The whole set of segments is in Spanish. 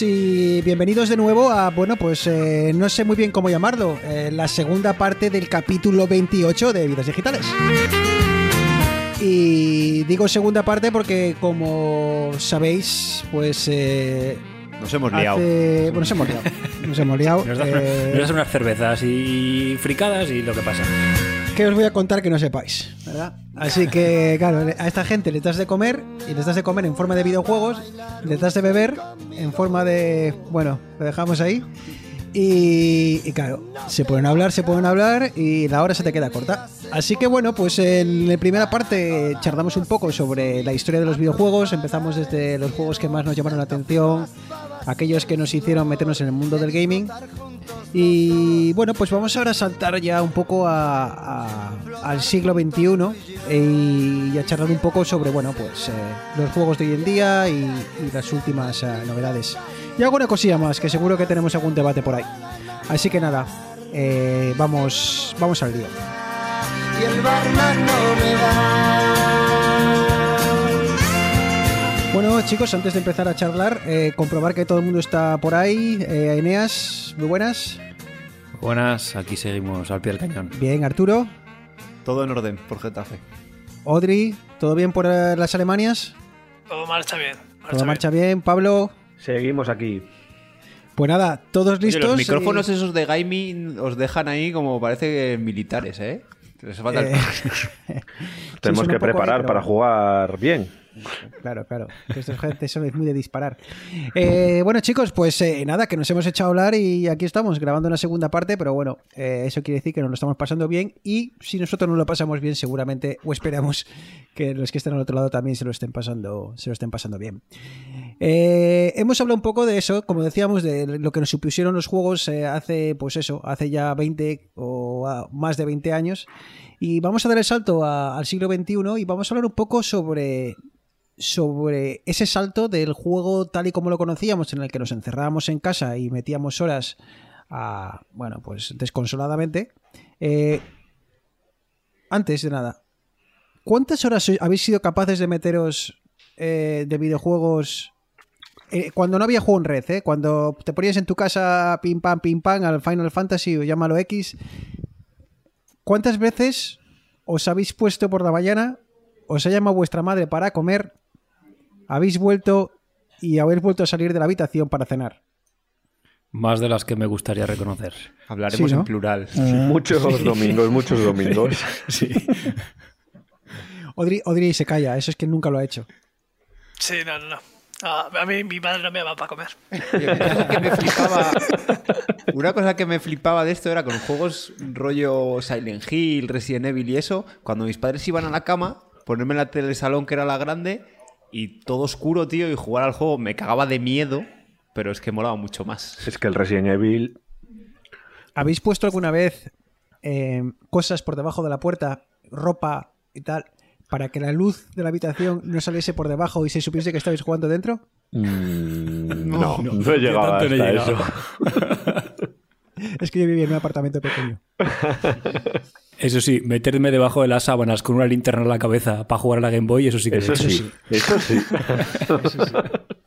y bienvenidos de nuevo a, bueno, pues eh, no sé muy bien cómo llamarlo, eh, la segunda parte del capítulo 28 de Vidas Digitales. Y digo segunda parte porque, como sabéis, pues... eh, Nos hemos liado. hace- Bueno, nos hemos liado. Nos hemos liado. Nos das, nos das unas cervezas y fricadas y lo que pasa. ¿Qué os voy a contar que no sepáis? ¿Verdad? Así que, claro, a esta gente les das de comer y les das de comer en forma de videojuegos, les das de beber en forma de. Bueno, lo dejamos ahí. Y, y claro, se pueden hablar, se pueden hablar y la hora se te queda corta. Así que bueno, pues en la primera parte charlamos un poco sobre la historia de los videojuegos. Empezamos desde los juegos que más nos llamaron la atención, aquellos que nos hicieron meternos en el mundo del gaming. Y bueno, pues vamos ahora a saltar ya un poco a- al siglo XXI y a charlar un poco sobre, bueno, pues eh, los juegos de hoy en día y, las últimas eh, novedades. Y alguna cosilla más, que seguro que tenemos algún debate por ahí. Así que nada, eh, vamos, vamos al lío. Bueno, chicos, antes de empezar a charlar, eh, comprobar que todo el mundo está por ahí. Eh, Eneas, muy buenas. Buenas, aquí seguimos al pie del cañón. Bien, Arturo. Todo en orden por Getafe. Audrey, ¿todo bien por eh, las Alemanias? Todo marcha bien. Marcha Todo marcha bien. Pablo, Seguimos aquí. pues nada, todos Oye, listos. los micrófonos y- esos de gaming os dejan ahí como parece militares, ¿eh? Que les falta el- Eh, Tenemos que preparar para jugar bien. Claro, claro. Que esto es gente, eso es muy de disparar. Eh, bueno, chicos, pues eh, nada, que nos hemos echado a hablar y aquí estamos grabando una segunda parte, pero bueno, eh, eso quiere decir que nos lo estamos pasando bien y si nosotros no lo pasamos bien, seguramente o esperamos que los que estén al otro lado también se lo estén pasando, se lo estén pasando bien. Eh, hemos hablado un poco de eso, como decíamos, de lo que nos supusieron los juegos eh, hace, pues eso, hace ya 20 o ah, más de 20 años. Y vamos a dar el salto al siglo XXI y vamos a hablar un poco sobre sobre ese salto del juego tal y como lo conocíamos, en el que nos encerrábamos en casa y metíamos horas bueno, pues desconsoladamente. Eh, antes de nada, ¿cuántas horas habéis sido capaces de meteros eh, de videojuegos eh, cuando no había juego en red? eh? Cuando te ponías en tu casa pim pam pim pam al Final Fantasy o llámalo X, ¿cuántas veces os habéis puesto por la mañana os ha llamado vuestra madre para comer, habéis vuelto y habéis vuelto a salir de la habitación para cenar. Más de las que me gustaría reconocer. Hablaremos Sí, ¿no? en plural. Muchos domingos, muchos domingos. Sí. Odri, Odri se calla, eso es que nunca lo ha hecho. Sí, no, no, no. Ah, a mí mi madre no me va para comer. Una cosa que me flipaba. Una cosa que me flipaba de esto era con juegos rollo Silent Hill, Resident Evil y eso. Cuando mis padres iban a la cama, ponerme la tele del salón que era la grande y todo oscuro, tío, y jugar al juego me cagaba de miedo, pero es que molaba mucho más. Es que el Resident Evil ¿Habéis puesto alguna vez eh, cosas por debajo de la puerta, ropa y tal, para que la luz de la habitación no saliese por debajo y se supiese que estabais jugando dentro? mm, no, no, he llegado tanto no he hasta llegado. eso. Es que yo vivía en un apartamento pequeño. Eso sí, meterme debajo de las sábanas con una linterna en la cabeza para jugar a la Game Boy, eso sí que Eso hecho. sí, eso sí. Eso sí,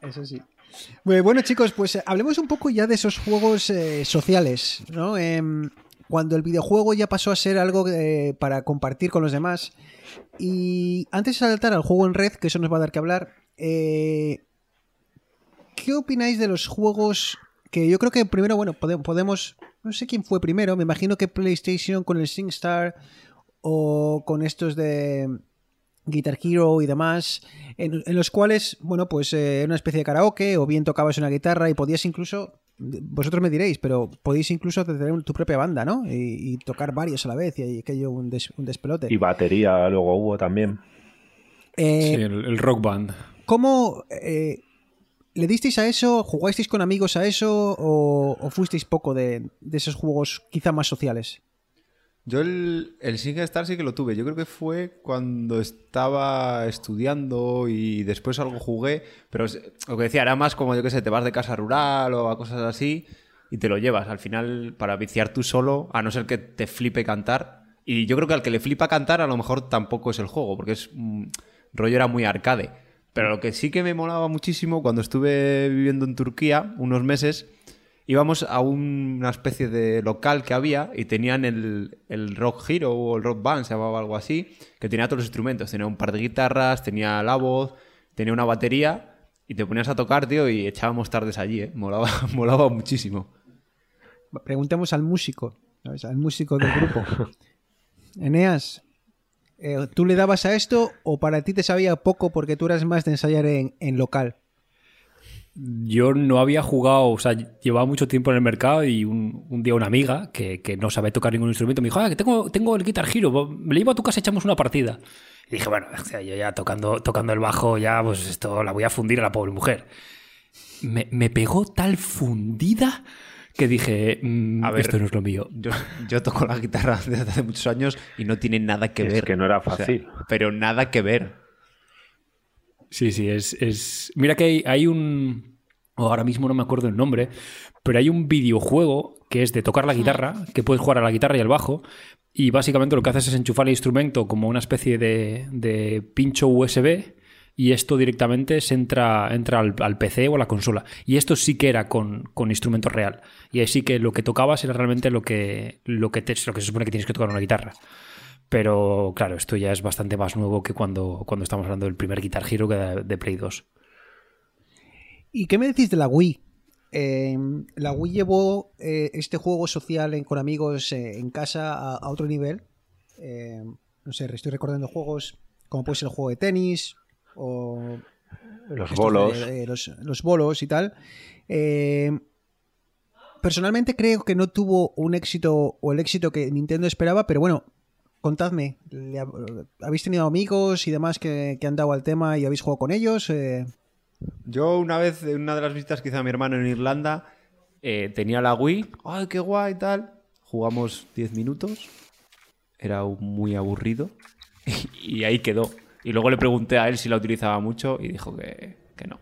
eso sí. Bueno, bueno, chicos, pues eh, hablemos un poco ya de esos juegos eh, sociales, ¿no? Em, cuando el videojuego ya pasó a ser algo eh, para compartir con los demás. Y antes de saltar al juego en red, que eso nos va a dar que hablar, eh, ¿qué opináis de los juegos que yo creo que primero, bueno, pode- podemos, no sé quién fue primero, me imagino que PlayStation con el SingStar o con estos de Guitar Hero y demás, en, en los cuales, bueno, pues eh, era una especie de karaoke o bien tocabas una guitarra y podías incluso, vosotros me diréis, pero podéis incluso tener tu propia banda, ¿no? Y, y tocar varios a la vez y aquello un, des- un despelote. Y batería luego hubo también. Eh, Sí, el, el rock band. ¿Cómo eh, le disteis a eso? ¿Jugasteis con amigos a eso? ¿O, o fuisteis poco de, de esos juegos quizá más sociales? Yo el, el SingStar sí que lo tuve. Yo creo que fue cuando estaba estudiando y después algo jugué. Pero lo que decía era más como, yo que sé, te vas de casa rural o a cosas así y te lo llevas. Al final, para viciar tú solo, a no ser que te flipe cantar. Y yo creo que al que le flipa cantar, a lo mejor tampoco es el juego, porque es mm, rollo era muy arcade. Pero lo que sí que me molaba muchísimo cuando estuve viviendo en Turquía unos meses, íbamos a un- una especie de local que había y tenían el, el Rock Hero o el Rock Band, se llamaba algo así, que tenía todos los instrumentos. Tenía un par de guitarras, tenía la voz, tenía una batería y te ponías a tocar, tío, y echábamos tardes allí, ¿eh? Molaba, molaba muchísimo. Preguntemos al músico, ¿sabes? al músico del grupo. Eneas, eh, ¿tú le dabas a esto o para ti te sabía poco porque tú eras más de ensayar en, en local? Yo no había jugado, o sea, llevaba mucho tiempo en el mercado y un, un día una amiga que, que no sabe tocar ningún instrumento me dijo, ah, que tengo, tengo el Guitar Hero, me lo llevo a tu casa y echamos una partida. Y dije, bueno, o sea, yo ya tocando, tocando el bajo, ya pues esto la voy a fundir a la pobre mujer. Me, me pegó tal fundida que dije, mm, A ver, esto no es lo mío. Yo, yo toco la guitarra desde hace muchos años y no tiene nada que Es ver. que no era O sea, fácil. pero nada que ver. Sí, sí, es. es... Mira que hay, hay un. o ahora mismo no me acuerdo el nombre, pero hay un videojuego que es de tocar la guitarra, que puedes jugar a la guitarra y al bajo, y básicamente lo que haces es enchufar el instrumento como una especie de, de pincho USB, y esto directamente se entra, entra al, al PC o a la consola. Y esto sí que era con, con instrumento real. Y ahí sí que lo que tocabas era realmente lo que, lo que, te- lo que se supone que tienes que tocar una guitarra. Pero claro, esto ya es bastante más nuevo que cuando, cuando estamos hablando del primer Guitar Hero que de, de Play 2. ¿Y qué me decís de la Wii? Eh, la Wii llevó eh, este juego social en- con amigos eh, en casa a, a otro nivel. Eh, no sé, estoy recordando juegos como puede ser el juego de tenis o Los bolos. de- los, los bolos y tal. Eh, personalmente creo que no tuvo un éxito o el éxito que Nintendo esperaba, pero bueno, contadme, ¿le ha- ¿habéis tenido amigos y demás que, que han dado al tema y habéis jugado con ellos? Eh, Yo una vez, en una de las visitas que hizo a mi hermano en Irlanda, eh, tenía la Wii. ¡Ay, qué guay! tal. Jugamos 10 minutos. Era muy aburrido. Y ahí quedó. Y luego le pregunté a él si la utilizaba mucho y dijo que, que no.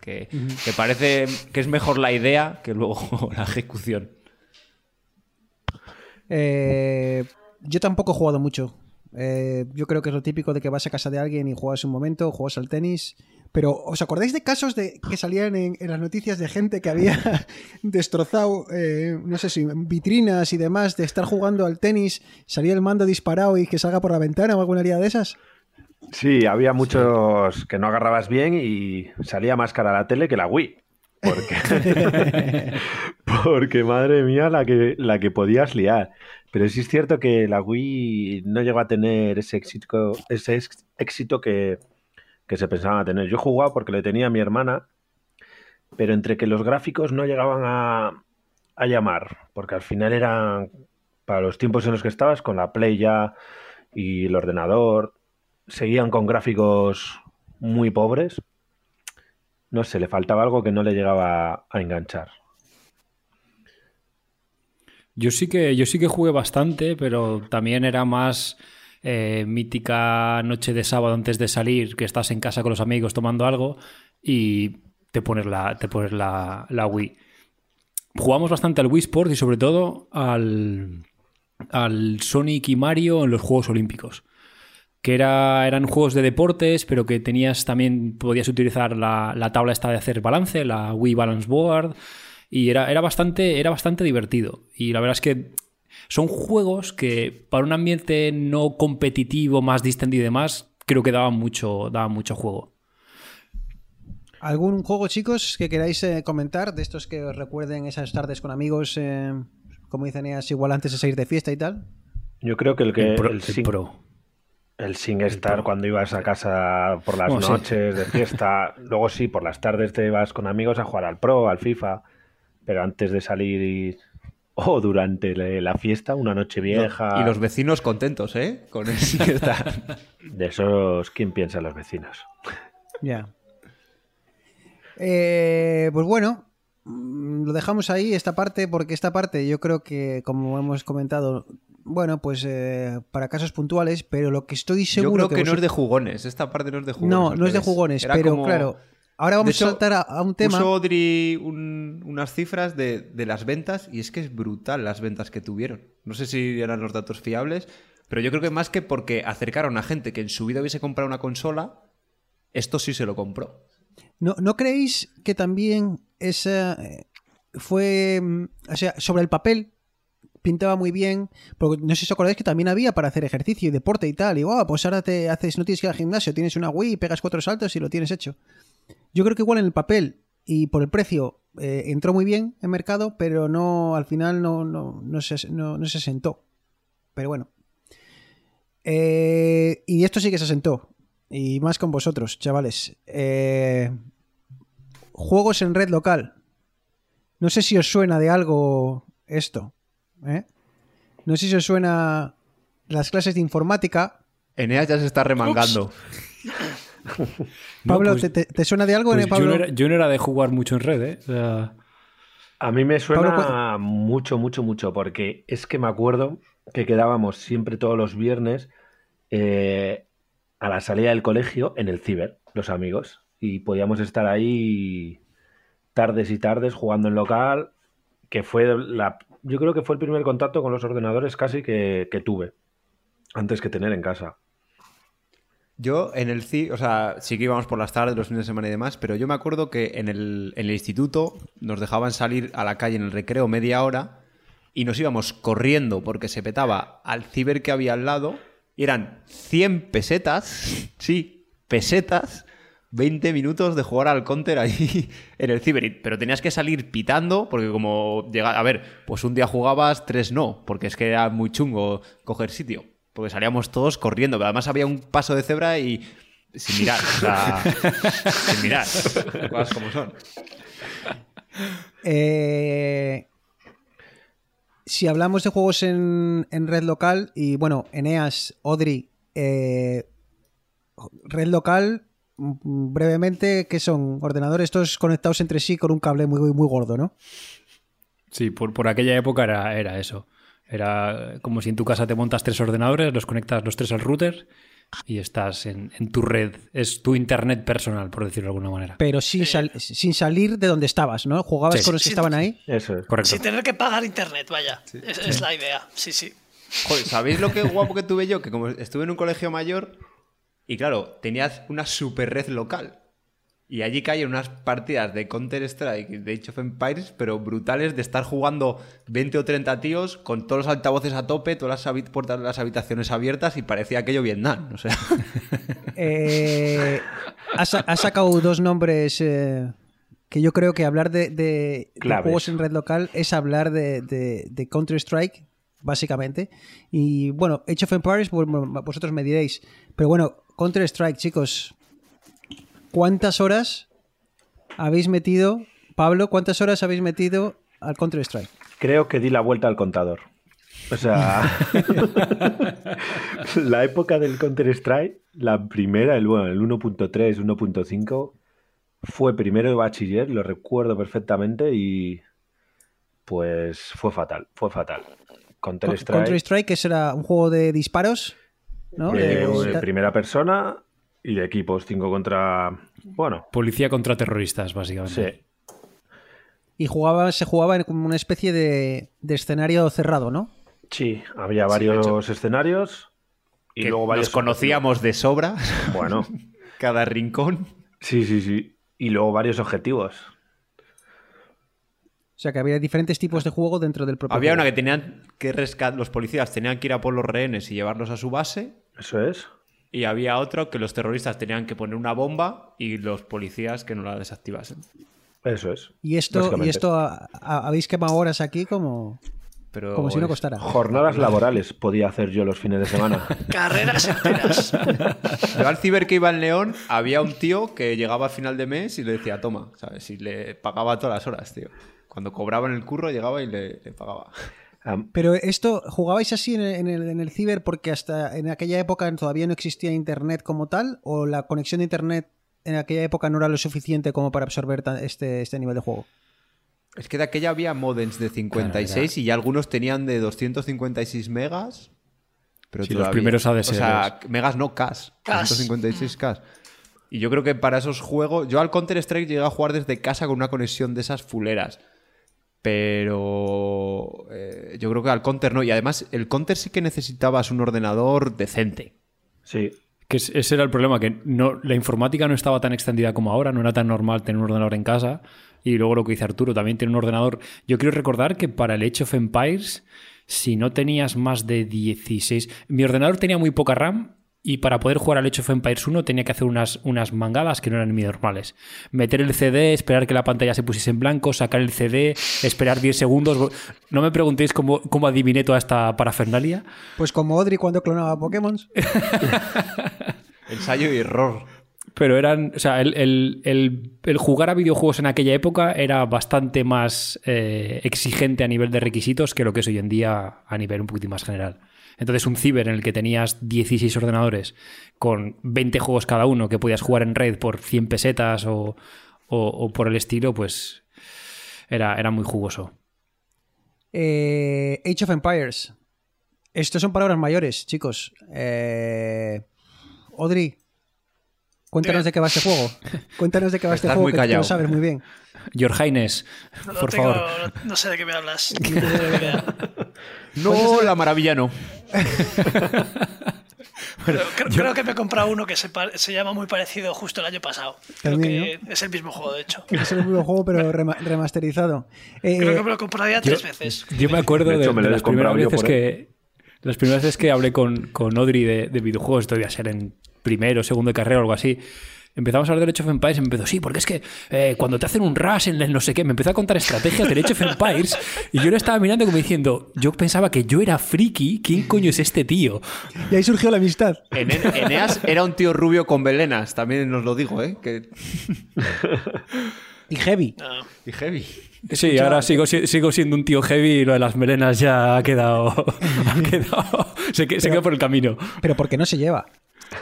Que, que parece que es mejor la idea que luego la ejecución. Eh, yo tampoco he jugado mucho. Eh, yo creo que es lo típico de que vas a casa de alguien y juegas un momento, juegas al tenis. Pero, ¿os acordáis de casos de que salían en, las noticias de gente que había destrozado, eh, no sé si vitrinas y demás, de estar jugando al tenis, salía el mando disparado y que salga por la ventana o alguna haría de esas? Sí, había muchos que no agarrabas bien y salía más cara la tele que la Wii. Porque, porque madre mía, la que, la que podías liar. Pero sí es cierto que la Wii no llegó a tener ese éxito, ese éxito que, que se pensaban a tener. Yo jugaba porque le tenía a mi hermana, pero entre que los gráficos no llegaban a, a llamar, porque al final eran para los tiempos en los que estabas, con la Play ya y el ordenador, seguían con gráficos muy pobres. No sé, le faltaba algo que no le llegaba a enganchar. Yo sí que, yo sí que jugué bastante, pero también era más eh, mítica noche de sábado antes de salir, que estás en casa con los amigos tomando algo y te pones la, te la, la Wii. Jugamos bastante al Wii Sport y sobre todo al, al Sonic y Mario en los Juegos Olímpicos. Que era, eran juegos de deportes, pero que tenías también, podías utilizar la, la tabla esta de hacer balance, la Wii Balance Board. Y era, era, bastante, era bastante divertido. Y la verdad es que son juegos que para un ambiente no competitivo, más distendido y demás, creo que daban mucho, daban mucho juego. ¿Algún juego, chicos, que queráis eh, comentar de estos que os recuerden esas tardes con amigos, eh, como dicen ellas, igual antes de salir de fiesta y tal? Yo creo que el que el Pro. el el Sing- Pro. El SingStar cuando ibas a casa por las Bueno, sí. noches de fiesta, luego sí, por las tardes te ibas con amigos a jugar al Pro, al FIFA, pero antes de salir y- o durante le- la fiesta, una noche vieja, Y los vecinos contentos, ¿eh? Con el que está. de esos, ¿quién piensa en los vecinos? Ya. Eh, pues bueno, mm, lo dejamos ahí, esta parte, porque esta parte yo creo que, como hemos comentado, bueno, pues eh, para casos puntuales, pero lo que estoy Yo seguro creo que, no es de jugones. Esta parte no es de jugones. No, no es de jugones, Era pero como- claro, ahora vamos hecho, a saltar a, a un tema. Puso Audrey un- unas cifras de, de las ventas y es que es brutal las ventas que tuvieron. No sé si eran los datos fiables, pero yo creo que más que porque acercaron a gente que en su vida hubiese comprado una consola Esto sí se lo compró. ¿No, ¿no creéis que también esa eh, fue, mm, o sea, sobre el papel pintaba muy bien, porque no sé si os acordáis que también había para hacer ejercicio y deporte y tal, y wow, pues ahora te haces, no tienes que ir al gimnasio, tienes una Wii, pegas cuatro saltos y lo tienes hecho. Yo creo que igual en el papel y por el precio eh, entró muy bien en mercado, pero no, al final no, no, no, se, no, no se sentó. Pero bueno. Eh, y esto sí que se sentó. Y más con vosotros, chavales. Eh, juegos en red local. No sé si os suena de algo esto. ¿Eh? No sé si os suena las clases de informática. Eneas ya se está remangando. No, Pablo, pues- ¿te, te- te suena de algo? Pues eh, Pablo? yo, no era, yo no era de jugar mucho en red, ¿eh? O sea, A mí me suena Pablo, mucho, mucho, mucho, porque es que me acuerdo que quedábamos siempre todos los viernes eh, a la salida del colegio en el ciber, los amigos, y podíamos estar ahí tardes y tardes jugando en local, que fue la, yo creo que fue el primer contacto con los ordenadores casi que, que tuve, antes que tener en casa. Yo en el CI, o sea, sí que íbamos por las tardes, los fines de semana y demás, pero yo me acuerdo que en el, en el instituto nos dejaban salir a la calle en el recreo media hora y nos íbamos corriendo porque se petaba al ciber que había al lado y eran 100 pesetas, sí, pesetas, 20 minutos de jugar al counter ahí en el ciber. Y- Pero tenías que salir pitando porque como llega, a ver, pues un día jugabas, tres no, porque es que era muy chungo coger sitio. Porque salíamos todos corriendo, pero además había un paso de cebra y sin mirar, o sea, sin mirar, las cosas como son. Eh, si hablamos de juegos en, en red local, y bueno, Eneas, Odri, eh, red local, brevemente, ¿qué son? Ordenadores estos conectados entre sí con un cable muy, muy, gordo, ¿no? sí, por, por aquella época era, era eso. Era como si en tu casa te montas tres ordenadores, los conectas los tres al router y estás en, en tu red. Es tu internet personal, por decirlo de alguna manera. Pero sin, sal- sin salir de donde estabas, ¿no? Jugabas Sí. con los que Sí. estaban ahí. Eso es. Correcto. Sin tener que pagar internet, vaya. Es, es la idea. Sí, sí. Joder, ¿sabéis lo que guapo que tuve yo? Que como estuve en un colegio mayor y claro, tenías una super red local. Y allí caían unas partidas de Counter-Strike y de Age of Empires, pero brutales de estar jugando 20 o 30 tíos con todos los altavoces a tope, todas las puertas de las habitaciones abiertas y parecía aquello Vietnam. O sea, Eh, ha, sa- ha sacado dos nombres eh, que yo creo que hablar de, de- de Claves. juegos en red local es hablar de, de- de Counter-Strike, básicamente. Y bueno, Age of Empires, vosotros me diréis. Pero bueno, Counter-Strike, chicos. ¿Cuántas horas habéis metido, Pablo, cuántas horas habéis metido al Counter-Strike? Creo que di la vuelta al contador. O sea, la época del Counter-Strike, la primera, el, bueno, el 1.3, 1.5, fue primero de bachiller, lo recuerdo perfectamente y pues fue fatal, fue fatal. Counter-Strike, Counter-Strike, que era un juego de disparos, ¿no? eh, De- de primera persona y de equipos 5 contra... Bueno, Policía contra terroristas, básicamente. sí, Y jugaba, se jugaba en como una especie de, de escenario cerrado, ¿no? sí, había varios escenarios y que luego varios... nos conocíamos de sobra, Bueno, cada rincón. sí, sí, sí. Y luego varios objetivos. O sea que había diferentes tipos de juego dentro del propio Había juego. una que tenían que rescatar, los policías tenían que ir a por los rehenes y llevarlos a su base. Eso es. Y había otro que los terroristas tenían que poner una bomba y los policías que no la desactivasen. Eso es. Y esto, y esto a- a- habéis quemado horas aquí como, Pero como si no costara. Jornadas laborales podía hacer yo los fines de semana. Carreras enteras. Yo al ciber que iba en León, había un tío que llegaba a final de mes y le decía, toma, ¿sabes? Y le pagaba todas las horas, tío. Cuando cobraban el curro, llegaba y le, le pagaba. Pero esto, ¿jugabais así en el, en el- en el ciber porque hasta en aquella época todavía no existía internet como tal? ¿O la conexión de internet en aquella época no era lo suficiente como para absorber este, este nivel de juego? Es que de aquella había modems de 56 y ya algunos tenían de 256 megas. Pero Sí, los primeros O ADSLs. sea, megas no. Ks. 256 Ks. Y yo creo que para esos juegos. Yo al Counter-Strike llegué a jugar desde casa con una conexión de esas fuleras. Pero. eh, yo creo que al Counter no. Y además, el Counter sí que necesitabas un ordenador decente. Sí. Que es- ese era el problema, que no, la informática no estaba tan extendida como ahora, no era tan normal tener un ordenador en casa. Y luego lo que dice Arturo, también tiene un ordenador. Yo quiero recordar que para el Age of Empires, si no tenías más de 16. Mi ordenador tenía muy poca RAM y para poder jugar al Age of Empires 1 tenía que hacer unas, unas mangadas que no eran ni normales. Meter el CD, esperar que la pantalla se pusiese en blanco, sacar el CD, esperar 10 segundos. No me preguntéis cómo, cómo adiviné toda esta parafernalia. Pues como Audrey cuando clonaba Pokémon. Ensayo y error. Pero eran, o sea, el, el- el- jugar a videojuegos en aquella época era bastante más eh, exigente a nivel de requisitos que lo que es hoy en día a nivel un poquitín más general. Entonces, un ciber en el que tenías 16 ordenadores con 20 juegos cada uno que podías jugar en red por 100 pesetas o, o- o por el estilo, pues era, era muy jugoso. Eh, Age of Empires. Estos son palabras mayores, chicos. Eh, Audrey, cuéntanos Dime. de qué va este juego. Cuéntanos de qué va este Estás juego, muy que lo sabes muy bien. Your Highness, No, por tengo- favor. no- no sé de qué me hablas. No. No, la maravilla no. Creo, creo que me he comprado uno que se, llama muy parecido justo el año pasado. Creo También, que es el mismo juego, de hecho. Es el mismo juego, pero rema- remasterizado. Eh, Creo que me lo compraría tres veces. Yo me acuerdo De de, hecho, me de lo he las primeras comprado yo veces que. Las primeras veces que hablé con, con Audrey de, de videojuegos, esto debía ser en primero, segundo de carrera o algo así. Empezamos a hablar del Age of Empires y me empezó, sí, porque es que eh, cuando te hacen un rush en el no sé qué, me empezó a contar estrategias del Age of Empires y yo le estaba mirando como diciendo, yo pensaba que yo era friki, ¿quién coño es este tío? y ahí surgió la amistad. En Eneas era un tío rubio con belenas, también os lo digo, ¿eh? Que... Y heavy. No. Y heavy. Sí, ahora sigo, si- sigo siendo un tío heavy y lo de las melenas ya ha quedado. ha quedado se, que- se quedó por el camino. Pero porque no se lleva.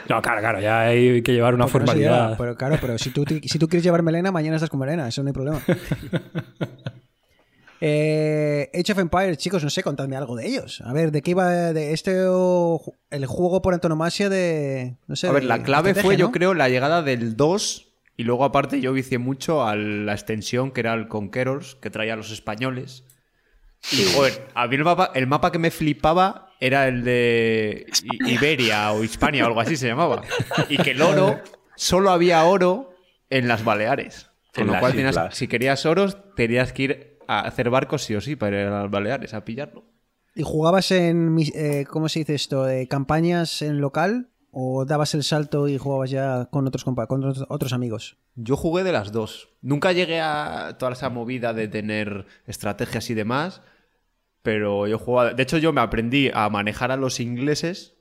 No, claro, claro, ya hay que llevar una Porque no se lleva. formalidad. Pero claro, pero si tú, si tú quieres llevar melena, mañana estás con melena, eso no hay problema. Eh, Age of Empires, chicos, no sé, contadme algo de ellos. A ver, ¿de qué iba de este o- el juego por antonomasia de no sé? A ver, de la clave fue, yo creo, la llegada del 2. Y luego, aparte, yo vicié mucho a la extensión que era el Conquerors, que traía a los españoles. Y, joder, a mí el mapa, el mapa que me flipaba era el de Iberia o Hispania o algo así se llamaba. Y que el oro, solo había oro en las Baleares. Con En lo cual, tenías- si querías oros, tenías que ir a hacer barcos sí o sí para ir a las Baleares a pillarlo. ¿Y jugabas en, eh, ¿cómo se dice esto? ¿De campañas en local? ¿O dabas el salto y jugabas ya con otros, con otros amigos? Yo jugué de las dos. Nunca llegué a toda esa movida de tener estrategias y demás, pero yo jugaba... De hecho, yo me aprendí a manejar a los ingleses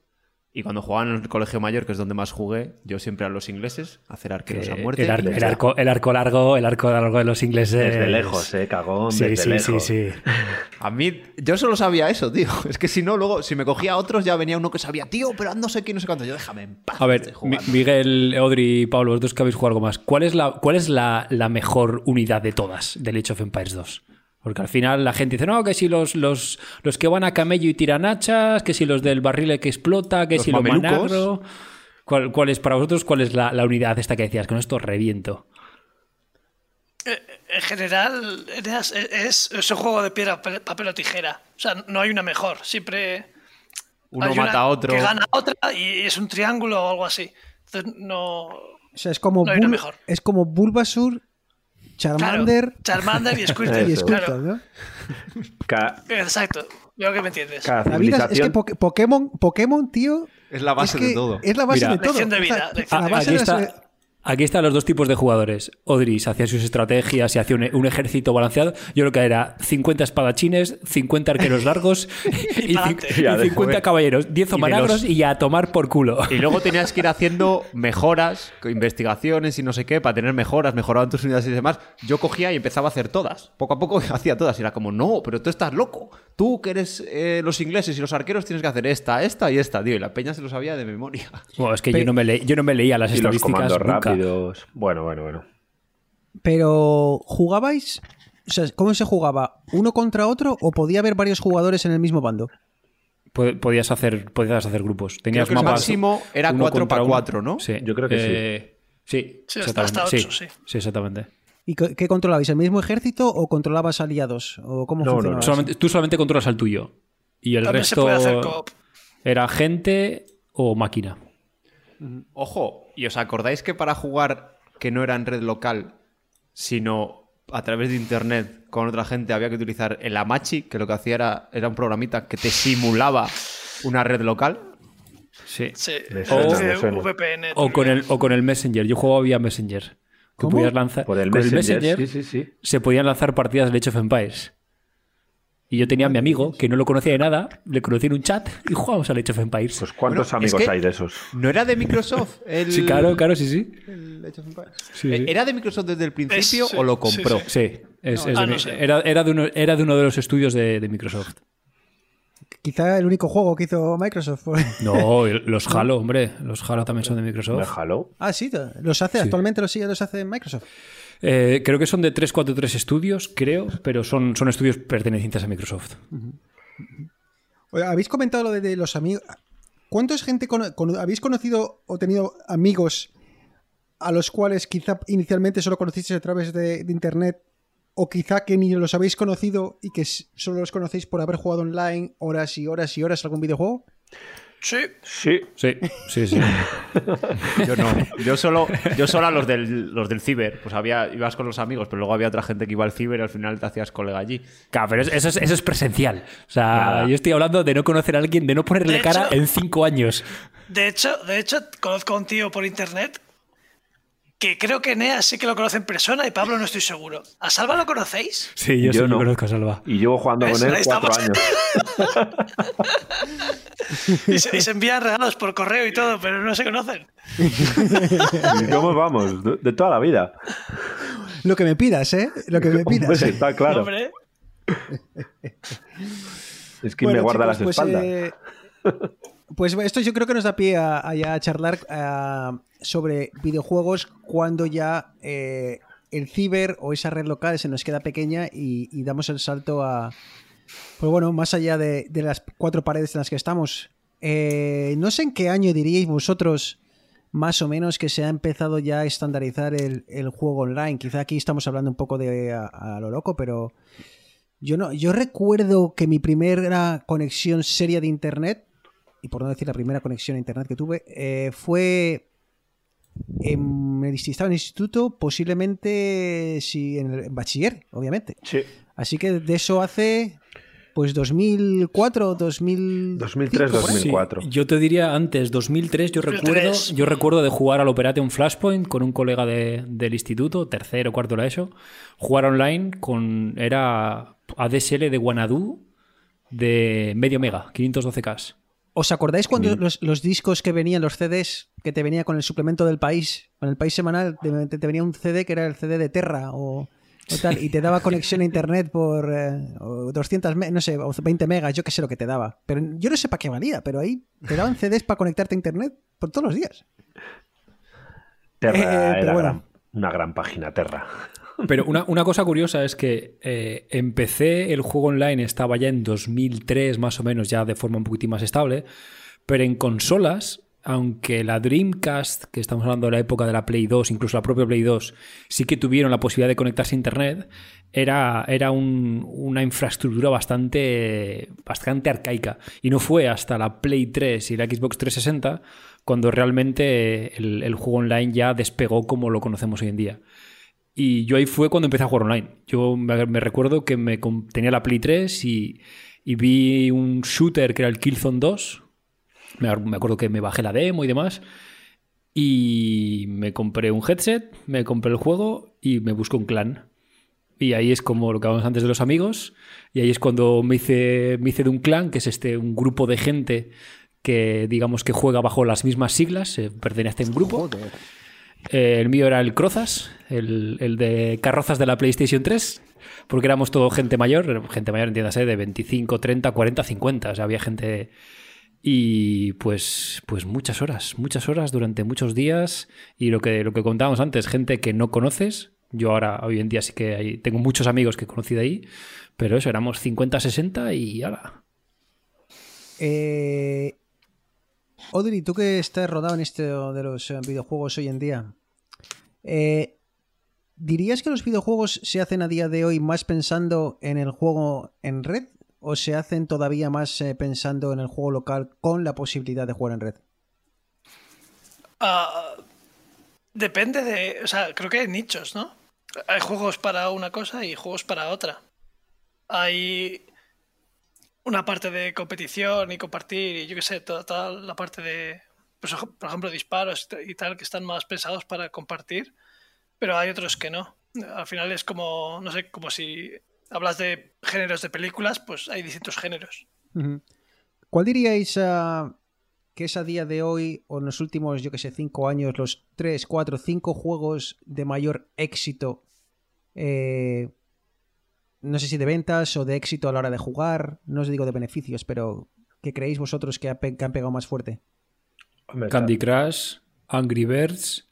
y cuando jugaba en el colegio mayor, que es donde más jugué, yo siempre a los ingleses, a hacer arqueros a muerte. el, ar- y- el arco, el arco largo, el arco largo de los ingleses. Desde lejos, eh, cagón, Sí, desde sí, lejos. sí, sí. A mí, yo solo sabía eso, tío. Es que si no, luego, si me cogía a otros, ya venía uno que sabía, tío, pero no sé qué, no sé cuánto. Yo déjame en paz. A ver, estoy Mi- jugando". Miguel, Audrey y Pablo, vosotros que habéis jugado algo más, ¿cuál es la, cuál es la, la mejor unidad de todas del Age of Empires 2? Porque al final la gente dice, no, que si los, los, los que van a camello y tiran hachas, que si los del barril que explota, que Los si los mamelucos. managro. ¿Cuál, cuál es para vosotros cuál es la, la unidad esta que decías? Con esto reviento. Eh, En general, Eneas, es, es un juego de piedra, papel o tijera. O sea, no hay una mejor. Siempre Uno hay una mata a otro. Que gana a otra y es un triángulo o algo así. Entonces, no. O sea, es como, No Bul- mejor. es como Bulbasur, Claro, Charmander Charmander y Squirtle. y. Squirtle, Claro, ¿no? Ca- exacto. Veo que me entiendes. cada La vida es- que civilización- Poké- Pokémon, Pokémon, tío. Es la base es que de todo. Es la base Mira, de todo. Lección de vida, O sea, lección la Ah, base aquí, de las- está, aquí están los dos tipos de jugadores. Odris hacía sus estrategias y hacía un, un ejército balanceado. Yo creo que era 50 espadachines, 50 arqueros largos y, y Ya, de 50 joder. caballeros, 10 Y de omanagros los- y a tomar por culo. Y luego tenías que ir haciendo mejoras, investigaciones y no sé qué, para tener mejoras, mejoraban tus unidades y demás. Yo cogía y empezaba a hacer todas. Poco a poco hacía todas. Y era como, no, pero tú estás loco. Tú que eres eh, los ingleses y los arqueros tienes que hacer esta, esta y esta, tío. Y la peña se lo sabía de memoria. Bueno, es que yo no, me yo no me leía las y los estadísticas nunca. Bueno, bueno, bueno. Pero, ¿jugabais? O sea, ¿cómo se jugaba? ¿Uno contra otro o podía haber varios jugadores en el mismo bando? Po- Podías hacer, podías hacer grupos. Tenías que el mapas máximo era uno cuatro contra pa' uno. cuatro, ¿no? Sí. Yo creo que sí. Sí, Sí, hasta- exactamente. hasta ocho, sí. sí, exactamente. ¿Y qué controlabais? ¿El mismo ejército o controlabas aliados? ¿O cómo No, no, funcionaba? no. Solamente- tú solamente controlas al tuyo. Y el También se resto puede hacer coop. era gente o máquina. Ojo, ¿y os acordáis que para jugar que no era en red local, sino a través de internet con otra gente había que utilizar el Amachi, que lo que hacía era, era un programita que te simulaba una red local? Sí. Suena. VPN. O con, el, o con el Messenger. Yo jugaba vía Messenger. Que ¿Cómo? podías lanzar, Por el con Messenger. Sí, sí, sí. se podían lanzar partidas de Age of Empires. Y yo tenía a mi amigo, que no lo conocía de nada, le conocí en un chat y jugábamos al Age of Empires. Pues ¿cuántos Bueno, es amigos que- hay de esos? ¿No era de Microsoft? El, sí, claro, claro, sí, sí. el Age of Empires? Sí, Eh, sí. ¿Era de Microsoft desde el principio o lo compró? sí. Es- Ah, no sé. era, era, de uno, era de uno de los estudios de, de Microsoft. Quizá el único juego que hizo Microsoft. fue- No, los Halo, hombre. Los Halo también son de ¿Me Microsoft. jaló? ah, sí, los hace, actualmente los sigue, los hace Microsoft. Eh, creo que son de 343 estudios, creo, pero son, son estudios pertenecientes a Microsoft. Habéis comentado lo de, los amigos. ¿Cuántos gente habéis conocido o tenido amigos a los cuales quizá inicialmente solo conocisteis a través de, de internet o quizá que ni los habéis conocido y que solo los conocéis por haber jugado online horas y horas y horas algún videojuego? Sí, Sí. Sí, sí, sí. Yo no. Yo solo, yo solo a los del, los del ciber. Pues había, ibas con los amigos, pero luego había otra gente que iba al ciber y al final te hacías colega allí. Claro, pero eso es, eso es presencial. O sea, Nada. yo estoy hablando de no conocer a alguien, de no ponerle De cara hecho- en cinco años. de hecho, de hecho, conozco a un tío por internet que creo que Nea sí que lo conoce en persona y Pablo no estoy seguro. ¿A Salva lo conocéis? Sí, yo, Yo sí, no. conozco a Salva. Y llevo jugando ¿Ves? con él cuatro años. Y se, y se envían regalos por correo y todo, pero no se conocen. ¿Y cómo vamos? De, de toda la vida. Lo que me pidas, ¿eh? Lo que me pidas. Hombre, está claro. Hombre, Es que Bueno, me guarda chicos, las pues, espaldas. eh, pues esto yo creo que nos da pie a, charlar sobre videojuegos cuando ya eh, el ciber o esa red local se nos queda pequeña y, damos el salto a, pues bueno, más allá de, las cuatro paredes en las que estamos. Eh, no sé en qué año diríais vosotros más o menos que se ha empezado ya a estandarizar el, juego online. Quizá aquí estamos hablando un poco de a, a lo loco, pero yo no, yo recuerdo que mi primera conexión seria de internet, y por no decir la primera conexión a internet que tuve, eh, fue en el estaba en el instituto, posiblemente sí, en el en bachiller, obviamente. Sí. Así que de eso hace pues 2004, 2000 2003, 2004. Sí, yo te diría antes, 2003, yo recuerdo, 2003. yo recuerdo de jugar al Operation Flashpoint con un colega de- del instituto, tercero, cuarto de la ESO, jugar online con, era ADSL de Wanadu de medio mega, 512K. ¿Os acordáis cuando los, los discos que venían, los CDs, que te venía con el suplemento del país, con el país semanal, te, te venía un CD que era el CD de Terra o, o tal, y te daba conexión a internet por eh, o 200, me- no sé, o 20 megas, yo qué sé lo que te daba. Pero yo no sé para qué valía, pero ahí te daban CDs para conectarte a internet por todos los días. Terra Eh, era bueno. gran- una gran página, Terra. Pero una, una cosa curiosa es que eh, empecé el juego online, estaba ya en 2003 más o menos, ya de forma un poquitín más estable, pero en consolas, aunque la Dreamcast, que estamos hablando de la época de la Play 2, incluso la propia Play 2, sí que tuvieron la posibilidad de conectarse a Internet, era, era un- una infraestructura bastante, bastante arcaica. Y no fue hasta la Play 3 y la Xbox 360 cuando realmente el juego online ya despegó como lo conocemos hoy en día. Y yo ahí fue cuando empecé a jugar online. Yo me, recuerdo que me tenía la Play 3 y, y vi un shooter que era el Killzone 2. Me, me acuerdo que me bajé la demo y demás. Y me compré un headset, me compré el juego y me busco un clan. Y ahí es como lo que hablamos antes de los amigos. Y ahí es cuando me hice, me hice de un clan, que es este un grupo de gente que digamos que juega bajo las mismas siglas, eh, pertenece a un grupo. Eh, el mío era el Crozas, el, el de carrozas de la PlayStation 3, porque éramos todo gente mayor, gente mayor, entiéndase, de 25, 30, 40, 50. O sea, había gente. Y pues, pues muchas horas, muchas horas durante muchos días. Y lo que, lo que contábamos antes, gente que no conoces. Yo ahora, hoy en día, sí que tengo muchos amigos que he conocido ahí, pero eso, éramos 50, 60 y ala. Eh, Audrey, tú que estás rodado en esto de los eh, videojuegos hoy en día, eh, ¿dirías que los videojuegos se hacen a día de hoy más pensando en el juego en red o se hacen todavía más eh, pensando en el juego local con la posibilidad de jugar en red? Ah, depende de. O sea, creo que hay nichos, ¿no? Hay juegos para una cosa y juegos para otra. Hay una parte de competición y compartir y yo qué sé, toda, la parte de, pues, por ejemplo, disparos y tal, que están más pensados para compartir, pero hay otros que no. Al final es como, no sé, como si hablas de géneros de películas, pues hay distintos géneros. ¿Cuál diríais ah, que es a día de hoy, o en los últimos, yo que sé, cinco años, los tres, cuatro, cinco juegos de mayor éxito? eh, no sé si de ventas o de éxito a la hora de jugar, no os digo de beneficios, pero ¿qué creéis vosotros que, ha pe- que han pegado más fuerte? Candy Crush, Angry Birds,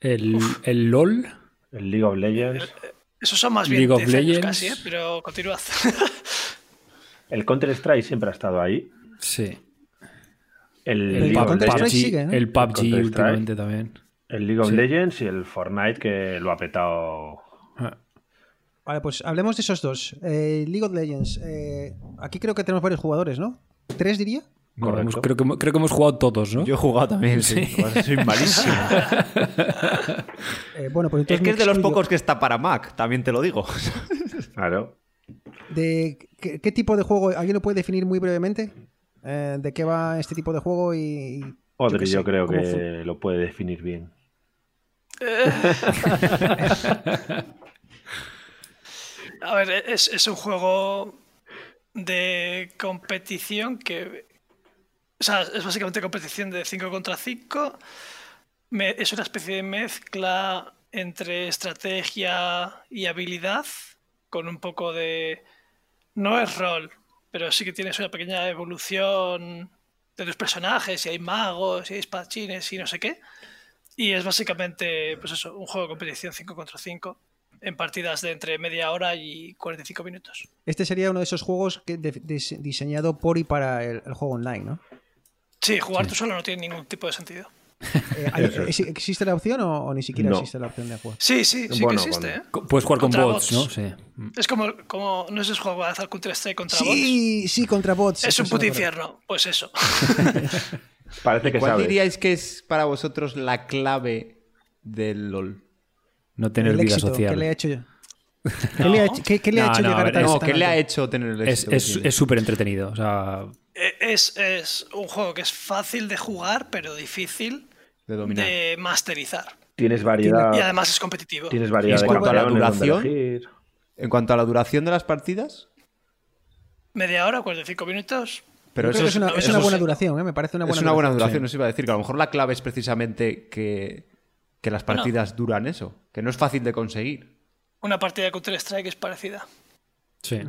el, el LOL. El League of Legends. Esos son más bien League of 10 años Legends. casi, ¿eh? pero continuad. El Counter-Strike siempre ha estado ahí. Sí. El, El League of Counter-Strike Legends, sigue, ¿no? el PUBG últimamente también. el League of Sí. Legends y el Fortnite que lo ha petado. Ah, Vale, pues hablemos de esos dos. Eh, League of Legends. eh, aquí creo que tenemos varios jugadores, ¿no? ¿Tres diría? Correcto. creo, que, hemos- creo que hemos jugado todos, ¿no? Yo he jugado también, sí. Soy malísimo. Eh, bueno, pues es que es de los pocos que está para Mac, también te lo digo. Claro. De, ¿qué, qué tipo de juego? ¿Alguien lo puede definir muy brevemente? Eh, ¿De qué va este tipo de juego? Y, y Odri, yo creo que lo puede definir bien. A ver, es, es un juego de competición que. O sea, es básicamente competición de 5 contra 5. Es una especie de mezcla entre estrategia y habilidad, con un poco de. No es rol, pero sí que tienes una pequeña evolución de tus personajes, y hay magos, y hay espadachines, y no sé qué. Y es básicamente, pues eso, un juego de competición 5 contra 5 en partidas de entre media hora y 45 minutos. Este sería uno de esos juegos que de- diseñado por y para el, el juego online, ¿no? Sí, jugar tú solo no tiene ningún tipo de sentido. Eh, ¿hay- Eso es. ¿ex- ¿Existe la opción o, o ni siquiera No. existe la opción de juego? Sí, sí, sí Bueno, que existe. bueno. ¿eh? Puedes jugar con bots, bots. ¿no? Sí. Es como, como no sé si juego a hacer Counter-Strike contra bots. Sí, sí, contra bots. Es un puto infierno. Pues eso. Parece que ¿Cuál sabe. diríais que es para vosotros la clave del LOL? No tener El vida éxito, social. ¿Qué le ha hecho yo? ¿Qué le ha hecho, qué- qué le ha No, hecho no, a llegar ver, a tan- No, tan ¿qué le ha hecho tener el Es éxito? es- es súper entretenido. O sea, Eh, es, es un juego que es fácil de jugar, pero difícil de dominar. de masterizar. Tienes variedad. Y además es competitivo. Tienes variedad en cuanto a la duración. En cuanto a la duración de las partidas, Media hora, 45 minutos. pero eso es una, es una es- buena duración, ¿eh? me parece una es buena una buena duración. duración, os iba a decir que a lo mejor la clave es precisamente que, que las Bueno. partidas duran eso, que no es fácil de conseguir. Una partida de Counter-Strike es parecida. sí.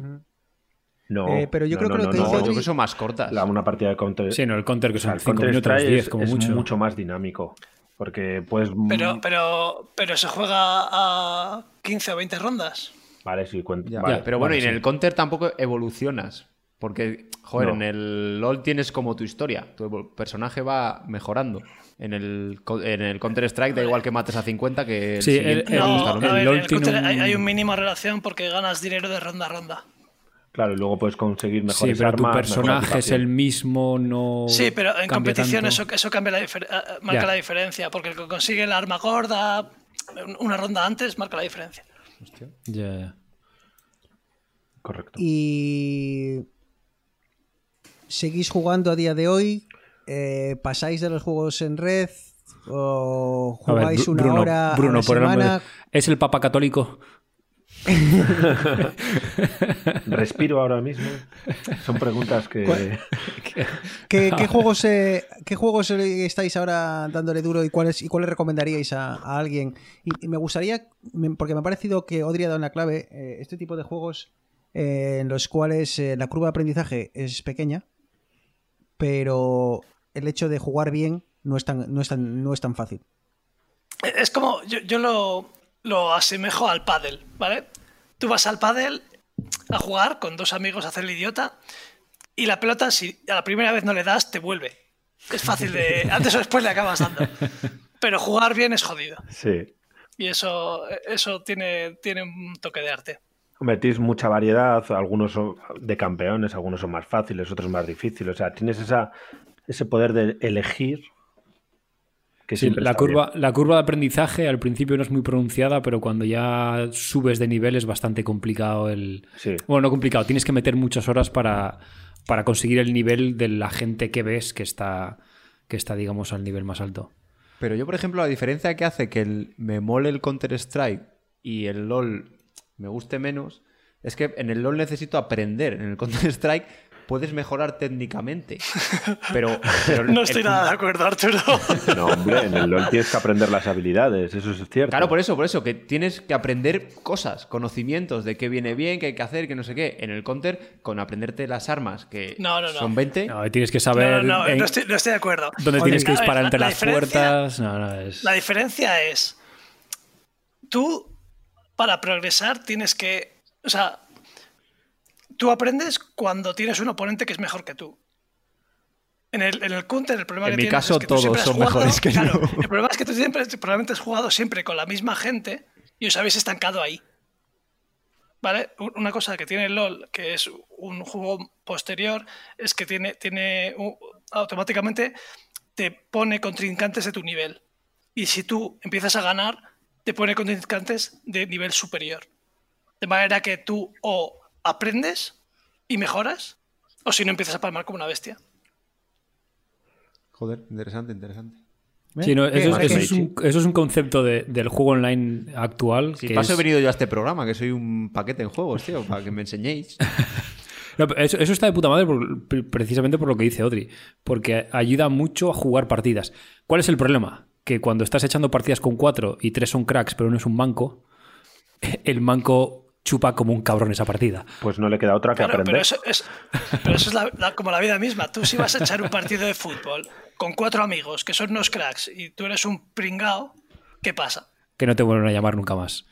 No. Eh, pero yo no, creo no, que lo que no. dice No, Odri- creo que son más cortas. La- una partida de Counter. Sí, no, el counter que son el 5 minutos, Counter-Strike 10 es, como es mucho. mucho más dinámico. Porque puedes. Pero, pero, pero se juega a 15 o 20 rondas. Vale, sí, cuen- Ya, vale. pero bueno, y en sí. el counter tampoco evolucionas. Porque, joder, No. en el LOL tienes como tu historia. Tu personaje va mejorando. En el, en el Counter Strike da igual que mates a 50 que el Sí, siguiente el- No, LOL tiene hay, un- hay un mínimo relación porque ganas dinero de ronda a ronda. Claro, y luego puedes conseguir Sí, mejores pero tu armas, mejor personaje es el mismo, no. Sí, pero en competición tanto. eso, eso cambia la difer- eh, marca Ya. la diferencia, porque el que consigue el arma gorda una ronda antes marca la diferencia. Ya, ya. Correcto. Y seguís jugando a día de hoy, Eh, pasáis de los juegos en red o ver, jugáis una hora Bruno, a la por semana. de- ¿Es el Papa Católico? Respiro ahora mismo. Son preguntas que. ¿Qué, qué juegos, eh, ¿Qué juegos estáis ahora dándole duro y cuáles y cuáles recomendaríais a, a alguien? Y, y me gustaría, porque me ha parecido que Odri ha dado una clave, eh, este tipo de juegos eh, en los cuales eh, la curva de aprendizaje es pequeña, pero el hecho de jugar bien no es tan, no es tan, no es tan fácil. Es como, yo, yo lo, lo asemejo al pádel, ¿vale? Tú vas al pádel a jugar con dos amigos a hacer el idiota y la pelota, si a la primera vez no le das, te vuelve. Es fácil de... Antes o después le acabas dando. Pero jugar bien es jodido. Sí. Y eso, eso tiene, tiene un toque de arte. Hombre, tienes mucha variedad, algunos son de campeones, algunos son más fáciles, otros más difíciles. O sea, tienes esa, ese poder de elegir que Sí, siempre la, curva, la curva de aprendizaje al principio no es muy pronunciada, pero cuando ya subes de nivel es bastante complicado el... Sí. Bueno, no complicado, tienes que meter muchas horas para, para conseguir el nivel de la gente que ves que está, que está, digamos, al nivel más alto. Pero yo, por ejemplo, la diferencia que hace que el- me mole el Counter-Strike y el LOL me guste menos es que en el LOL necesito aprender. En el Counter-Strike puedes mejorar técnicamente. Pero, pero No el- estoy nada de acuerdo, Arturo. No, hombre, en el LoL tienes que aprender las habilidades, eso es cierto. Claro, por eso, por eso, que tienes que aprender cosas, conocimientos de qué viene bien, qué hay que hacer, qué no sé qué. En el Counter, con aprenderte las armas, que No, no, no. son 20, No, tienes que No, saber no, no, en- no estoy, no estoy de acuerdo. dónde tienes que disparar entre la las puertas. No, no, es... La diferencia es, tú para progresar tienes que, o sea, tú aprendes cuando tienes un oponente que es mejor que tú. En el, en el counter el problema En que mi tienes caso, es que todos son jugado- mejores que claro, yo. El problema es que tú siempre, probablemente has jugado siempre con la misma gente y os habéis estancado ahí. ¿Vale? Una cosa que tiene LOL, que es un juego posterior, es que tiene, tiene un- automáticamente te pone contrincantes de tu nivel. Y si tú empiezas a ganar, te pone contrincantes de nivel superior. De manera que tú o aprendes y mejoras, o si no empiezas a palmar como una bestia. Joder, interesante, interesante. ¿Eh? Sí, no, ¿Qué? eso, es un, eso es un concepto de- del juego online actual. Si que paso es- he venido yo a este programa, que soy un paquete en juegos, tío, para que me enseñéis. No, eso, eso está de puta madre por- precisamente por lo que dice Audrey, porque ayuda mucho a jugar partidas. ¿Cuál es el problema? Que cuando estás echando partidas con cuatro y tres son cracks, pero uno es un manco, el manco chupa como un cabrón esa partida. Pues no le queda otra que Claro, aprender. pero eso es, pero eso es la- la- como la vida misma. Tú si vas a echar un partido de fútbol con cuatro amigos que son unos cracks y tú eres un pringao, ¿qué pasa? Que no te vuelven a llamar nunca más.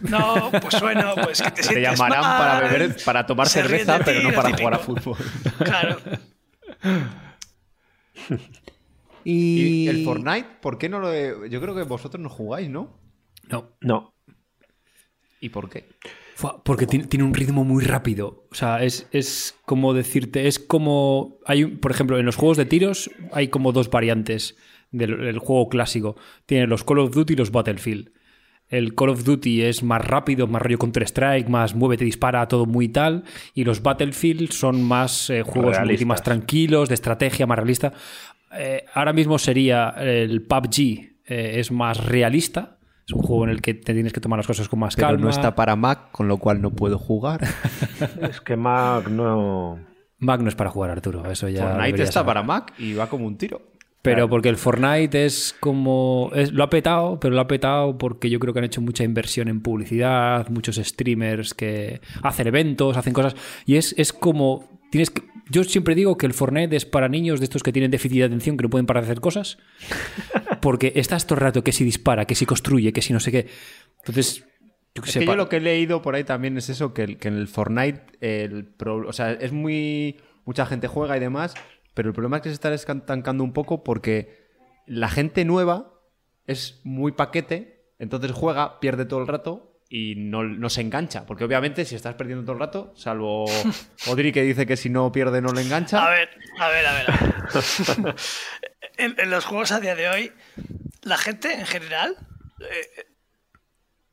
No, pues bueno, pues que te Te llamarán mal, para beber, para tomar cerveza, ti, pero no para típico. jugar a fútbol. Claro. Y... ¿Y el Fortnite? ¿Por qué no lo he- Yo creo que vosotros no jugáis, ¿no? No. No, ¿Y por qué? Porque tiene, tiene un ritmo muy rápido. O sea, es, es como decirte, es como. Hay, un- por ejemplo, en los juegos de tiros hay como dos variantes del, del juego clásico. Tiene los Call of Duty y los Battlefield. El Call of Duty es más rápido, más rollo Counter-Strike, más muévete, dispara, todo muy tal. Y los Battlefield son más eh, juegos más tranquilos, de estrategia, más realista. Eh, ahora mismo sería el PUBG, eh, es más realista. Es un juego en el que te tienes que tomar las cosas con más Pero calma. no está para Mac, con lo cual no puedo jugar. es que Mac no. Mac no es para jugar, Arturo. Eso ya. Fortnite está saber. para Mac y va como un tiro. Pero porque el Fortnite es como. es- lo ha petado, pero lo ha petado porque yo creo que han hecho mucha inversión en publicidad, muchos streamers que hacen eventos, hacen cosas. Y es, es como. Tienes que, yo siempre digo que el Fortnite es para niños de estos que tienen déficit de atención, que no pueden parar de hacer cosas. Porque estás todo el rato que si dispara, que si construye, que si no sé qué. Entonces. Yo que Es que yo lo que he leído por ahí también es eso, que, el- que en el Fortnite, el pro- o sea, es muy... Mucha gente juega y demás, pero el problema es que se está estancando un poco porque la gente nueva es muy paquete, entonces juega, pierde todo el rato y no, no se engancha. Porque obviamente si estás perdiendo todo el rato, salvo Odri que dice que si no pierde no le engancha. A ver, a ver, a ver. a ver. en, en los juegos a día de hoy, la gente en general, eh,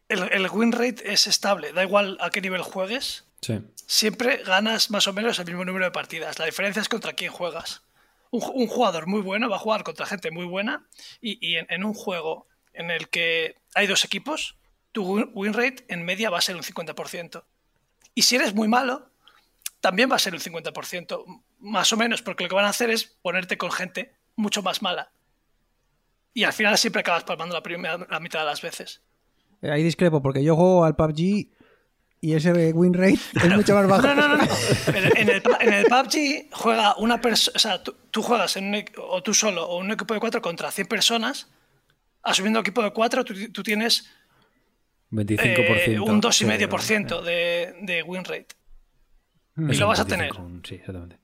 el, el win rate es estable. Da igual a qué nivel juegues, Sí. siempre ganas más o menos el mismo número de partidas. La diferencia es contra quién juegas. Un, ju- un jugador muy bueno va a jugar contra gente muy buena y, y en, en un juego en el que hay dos equipos, tu win- rate en media va a ser un 50%. Y si eres muy malo, también va a ser un 50%, más o menos, porque lo que van a hacer es ponerte con gente mucho más mala. Y al final siempre acabas palmando la, primera, la mitad de las veces. Eh, Ahí discrepo, porque yo juego al PUBG y ese win rate es mucho más bajo. No, no, no. no. Pero en, el, en el PUBG juega una persona. O sea, tú, tú juegas en un, equ- o tú solo o un equipo de cuatro contra 100 personas. Asumiendo equipo de cuatro, tú, tú tienes 25%. eh, un Sí, 2,5% de, de win rate. Y Eso, lo vas a 25, tener. Sí, exactamente.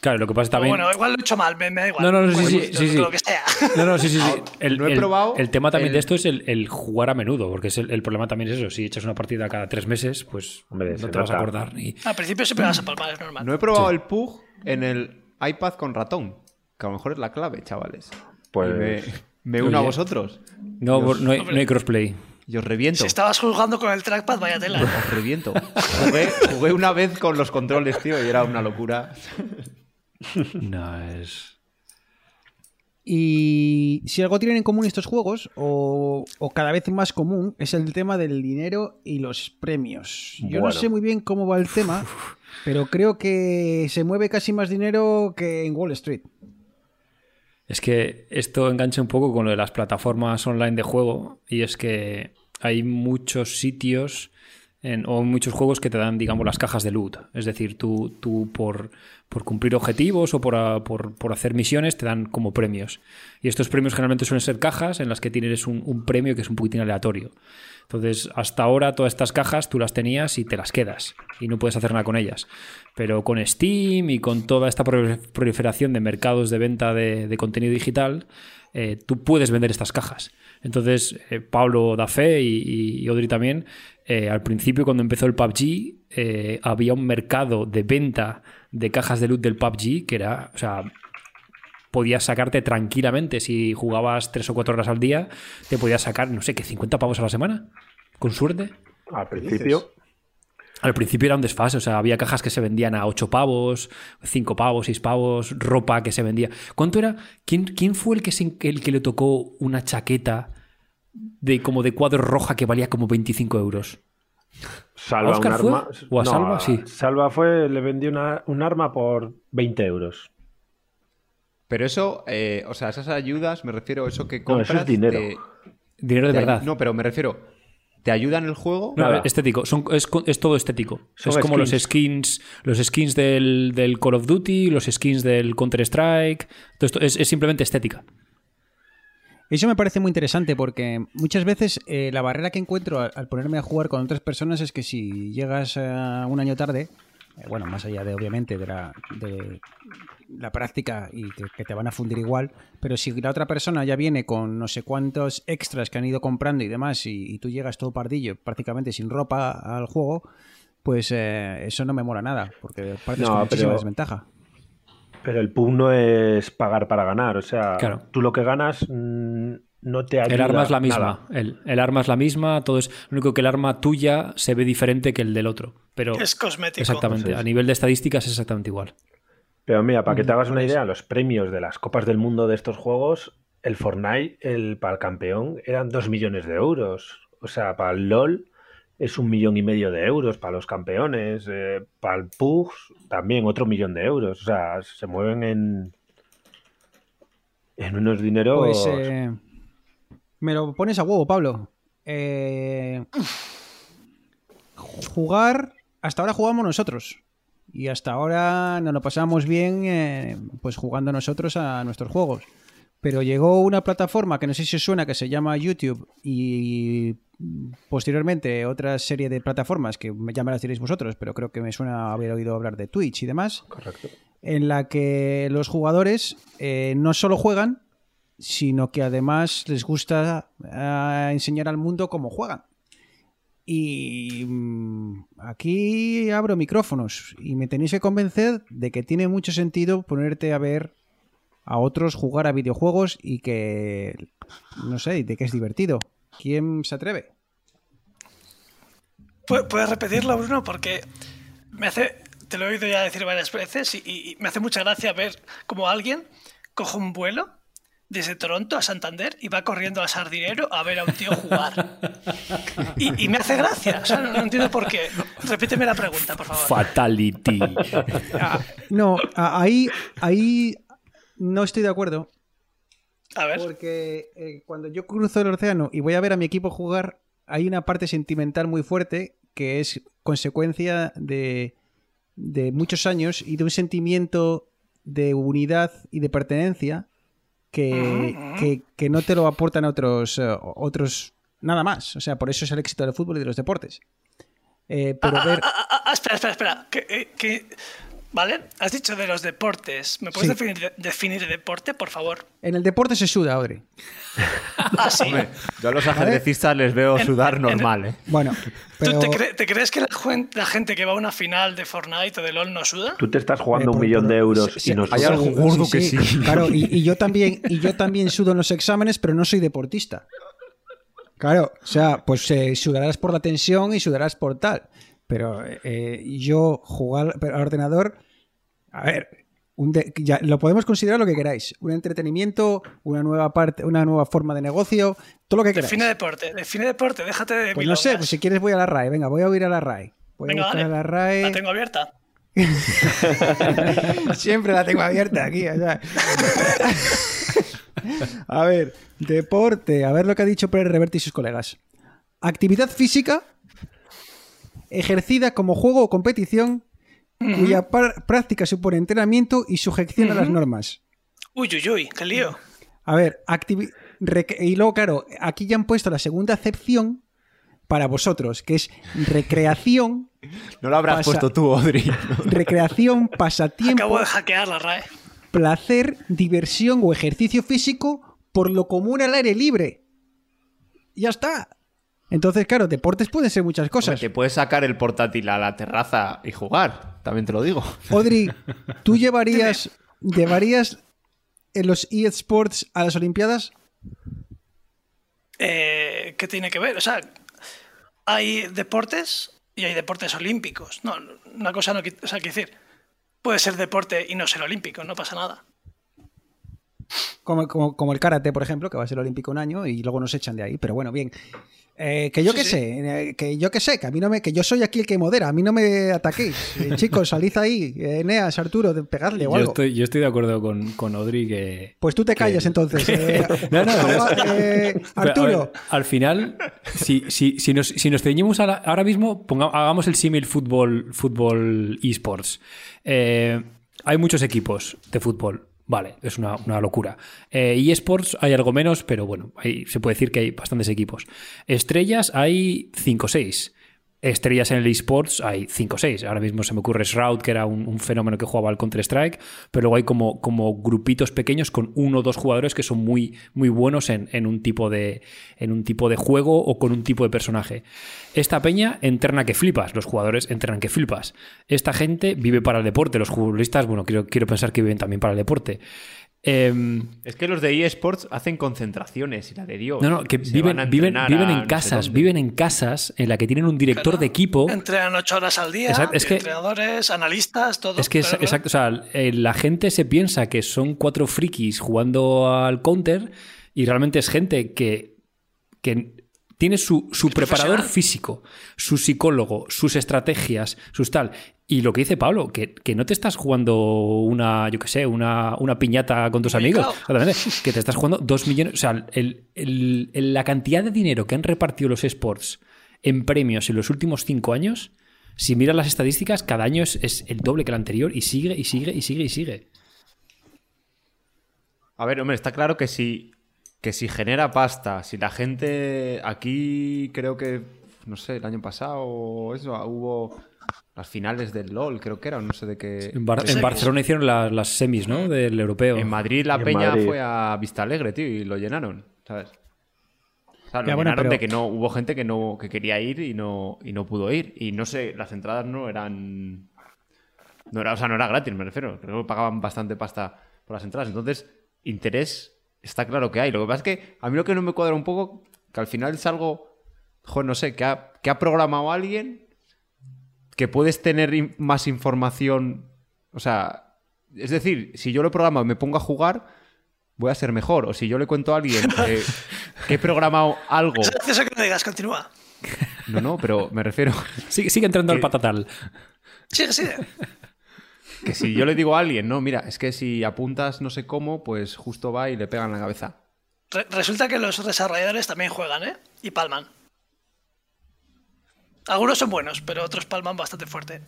Claro, lo que pasa también. Bueno, igual lo he hecho mal, me, me da igual. No, no, no, sí, Pues, sí, lo- sí, sí. Lo que sea. No, no, sí, sí, sí. El, no he el- probado el tema también el- de esto es el, el jugar a menudo, porque es el, el problema también es eso. Si echas una partida cada tres meses, pues Hombre, no te vas a acordar ni. Al principio siempre vas a palmar, es normal. No he probado el PUG en el iPad con ratón, que a lo mejor es la clave, chavales. Pues Y me, me uno a vosotros. No, Dios. no, hay, no hay crossplay. Y os reviento. Si estabas jugando con el trackpad, vaya tela. Os reviento. Jugué, jugué una vez con los controles, tío, y era una locura. No, es. Y si algo tienen en común estos juegos, o, o cada vez más común, es el tema del dinero y los premios. Yo no sé muy bien cómo va el tema, pero creo que se mueve casi más dinero que en Wall Street. Es que esto engancha un poco con lo de las plataformas online de juego y es que hay muchos sitios en- o muchos juegos que te dan, digamos, las cajas de loot. Es decir, tú, tú por, por cumplir objetivos o por, por- por hacer misiones te dan como premios. Y estos premios generalmente suelen ser cajas en las que tienes un, un premio que es un poquitín aleatorio. Entonces, hasta ahora todas estas cajas tú las tenías y te las quedas y no puedes hacer nada con ellas. Pero con Steam y con toda esta prol- proliferación de mercados de venta de, contenido digital, eh, tú puedes vender estas cajas. Entonces, eh, Pablo da fe y, y- Audrey también, eh, al principio cuando empezó el PUBG, había un mercado de venta de cajas de loot del PUBG que era, o sea, podías sacarte tranquilamente si jugabas tres o cuatro horas al día, te podías sacar, no sé, que 50 pavos a la semana, con suerte. al principio. Al principio era un desfase, o sea, había cajas que se vendían a 8 pavos, 5 pavos, 6 pavos, ropa que se vendía. ¿Cuánto era? ¿Quién, quién fue el que, se- el que le tocó una chaqueta de como de cuadro roja que valía como 25 euros? Salva ¿A Óscar un fue? arma. ¿O a No, Salva? Sí. Salva fue, le vendió una- un arma por 20 euros. Pero eso, eh, o sea, esas ayudas, me refiero a eso que No, compras. eso es dinero. te- Dinero de te- verdad. No, pero me refiero, ¿te ayuda en el juego? No, Nada. estético, son- es, todo estético. Son es como los skins. los skins del, del Call of Duty, los skins del Counter Strike. Todo esto es, es simplemente estética. Eso me parece muy interesante porque muchas veces eh, la barrera que encuentro al, al ponerme a jugar con otras personas es que si llegas eh, un año tarde, eh, bueno, más allá de obviamente de la, de la práctica y que, que te van a fundir igual, pero si la otra persona ya viene con no sé cuántos extras que han ido comprando y demás y, y tú llegas todo pardillo, prácticamente sin ropa al juego, pues eh, eso no me mola nada porque partes No, con muchísima pero- desventaja. Pero el pub no es pagar para ganar. O sea, Claro. tú lo que ganas mm, no te ayuda. El arma es la misma. El, el arma es la misma, todo es. Lo único que el arma tuya se ve diferente que el del otro. Pero Es cosmético. exactamente. A nivel de estadísticas es exactamente igual. Pero mira, para que te hagas una idea, los premios de las Copas del Mundo de estos juegos, el Fortnite, el, para el campeón, eran 2 millones de euros. O sea, para el LOL es un millón y medio de euros para los campeones. eh, para el PUG también otro millón de euros. O sea, se mueven en, en unos dineros... Pues eh, me lo pones a huevo, Pablo. Eh, jugar, hasta ahora jugamos nosotros. Y hasta ahora nos lo pasamos bien eh, pues jugando nosotros a nuestros juegos. Pero llegó una plataforma que no sé si os suena, que se llama YouTube y posteriormente otra serie de plataformas que ya me las diréis vosotros, pero creo que me suena haber oído hablar de Twitch y demás Correcto. en la que los jugadores eh, no solo juegan, sino que además les gusta eh, enseñar al mundo cómo juegan. Y mm, aquí abro micrófonos y me tenéis que convencer de que tiene mucho sentido ponerte a ver a otros jugar a videojuegos y que, no sé, de que es divertido. ¿Quién se atreve? Pu- ¿Puedes repetirlo, Bruno? Porque me hace, te lo he oído ya decir varias veces y, me hace mucha gracia ver cómo alguien coge un vuelo desde Toronto a Santander y va corriendo a Sardinero a ver a un tío jugar. Y, y me hace gracia, o sea, no, no entiendo por qué. Repíteme la pregunta, por favor. Fatality. No, a- ahí, ahí no estoy de acuerdo. A ver, Porque eh, cuando yo cruzo el océano y voy a ver a mi equipo jugar, hay una parte sentimental muy fuerte que es consecuencia de, de muchos años y de un sentimiento de unidad y de pertenencia que, que- que no te lo aportan otros, eh, otros nada más. O sea, por eso es el éxito del fútbol y de los deportes. Eh, pero Ah, ver... ah, ah, ah, espera, espera, espera. Que, eh, que ¿Vale? Has dicho de los deportes. ¿Me puedes Sí. definir, definir deporte, por favor? En el deporte se suda, Audrey. Ah, sí. Hombre, yo a los ajedrecistas les veo En- sudar en- normal, ¿eh? Bueno, ¿Tú te, cre- te crees que la, gente que va a una final de Fortnite o de LOL no suda? Tú te estás Eh, jugando un por- millón de euros sí, y no hay algo gordo que sí. Claro, y, y yo también, y yo también sudo en los exámenes, pero no soy deportista. Claro, o sea, pues eh, sudarás por la tensión y sudarás por tal. Pero eh, yo jugar al ordenador, a ver, un de- ya, lo podemos considerar lo que queráis. Un entretenimiento, una nueva parte, una nueva forma de negocio, todo lo que queráis. Define deporte, define deporte, déjate de Pues no sé, pues si quieres voy a la RAE. Venga, voy a oír a la RAE. Voy Venga, a buscar dale. a la RAE. La tengo abierta. Siempre la tengo abierta aquí. o sea. A ver, deporte. A ver lo que ha dicho Pérez Reverte y sus colegas. Actividad física ejercida como juego o competición cuya práctica supone entrenamiento y sujeción a las normas. Uy, uy, uy, qué lío. A ver, y luego, claro, aquí ya han puesto la segunda acepción para vosotros, que es recreación, No lo habrás puesto tú, Audrey. recreación, pasatiempo, Acabo de hackear la RAE. placer, diversión o ejercicio físico por lo común al aire libre. Ya está. Entonces, claro, deportes pueden ser muchas cosas. Que puedes sacar el portátil a la terraza y jugar, también te lo digo. Audrey, ¿tú llevarías, llevarías en los eSports a las Olimpiadas? Eh, ¿Qué tiene que ver? O sea, hay deportes y hay deportes olímpicos. No, una cosa no. O sea, quiero decir, puede ser deporte y no ser olímpico, no pasa nada. Como, como, como el karate, por ejemplo, que va a ser olímpico un año y luego nos echan de ahí. Pero bueno, bien. Eh, que yo Sí, que sí. sé, eh, que yo que sé, que a mí no me, que yo soy aquí el que modera, a mí no me ataquéis. Eh, chicos, salid ahí, eh, Eneas, Arturo, pegadle o Yo algo. estoy, yo estoy de acuerdo con, con Audrey que. Pues tú te callas que- entonces. eh, No, no, eh, Arturo, ver, al final, si, si, si, nos, si nos ceñimos a la- ahora mismo, ponga- hagamos el símil fútbol, fútbol esports. Eh, hay muchos equipos de fútbol. Vale, es una, una locura. Eh, eSports hay algo menos, pero bueno, hay- se puede decir que hay bastantes equipos. Estrellas hay 5 o 6. Estrellas en el eSports hay 5 o 6. Ahora mismo se me ocurre Shroud, que era un, fenómeno que jugaba al Counter-Strike, pero luego hay como, grupitos pequeños con uno o dos jugadores que son muy, muy buenos en, en un tipo de, en un tipo de juego o con un tipo de personaje. Esta peña entrena que flipas, los jugadores entrenan que flipas. Esta gente vive para el deporte, los futbolistas, bueno, quiero, quiero pensar que viven también para el deporte. Em, Es que los de eSports hacen concentraciones y la de Dios. no, no, que viven, viven, viven en no sé casas, viven en casas en la que tienen un director Claro. de equipo. Entrenan ocho horas al día, Exacto, es que- entrenadores, analistas, todo. Es que es, claro, claro. exacto, o sea, eh, la gente se piensa que son cuatro frikis jugando al counter y realmente es gente que, que tiene su, su preparador físico, su psicólogo, sus estrategias, sus tal. Y lo que dice Pablo, que, que no te estás jugando una, yo qué sé, una, una piñata con tus amigos, que te estás jugando dos millones, o sea, el- el- el- la cantidad de dinero que han repartido los sports en premios en los últimos cinco años, si miras las estadísticas, cada año es, es el doble que el anterior y sigue y sigue y sigue y sigue. A ver, hombre, está claro que si, que si genera pasta, si la gente aquí creo que, no sé, el año pasado o eso, hubo las finales del LOL, creo que era, o no sé de qué. En, Bar- en Barcelona hicieron la- las semis, ¿no? Del europeo. En Madrid la En peña Madrid. fue a Vista Alegre, tío, y lo llenaron, ¿sabes? O sea, lo Ya, bueno, llenaron pero- de que no, hubo gente que no, que quería ir y no, y no pudo ir. Y no sé, las entradas no eran. No era, o sea, no era gratis, me refiero. Creo que pagaban bastante pasta por las entradas. Entonces, interés está claro que hay. Lo que pasa es que a mí lo que no me cuadra un poco, que al final es algo, joder, no sé, que ha, que ha programado alguien, que puedes tener in- más información. O sea, es decir, si yo lo programo y me pongo a jugar, voy a ser mejor. O si yo le cuento a alguien que, que he programado algo. Es gracioso que no digas, continúa. No, no, pero me refiero Sigue, sigue entrando al patatal. Sigue, sigue. que si yo le digo a alguien, no, mira, es que si apuntas no sé cómo, pues justo va y le pega en la cabeza. Re- resulta que los desarrolladores también juegan, ¿eh? Y palman. Algunos son buenos, pero otros palman bastante fuerte.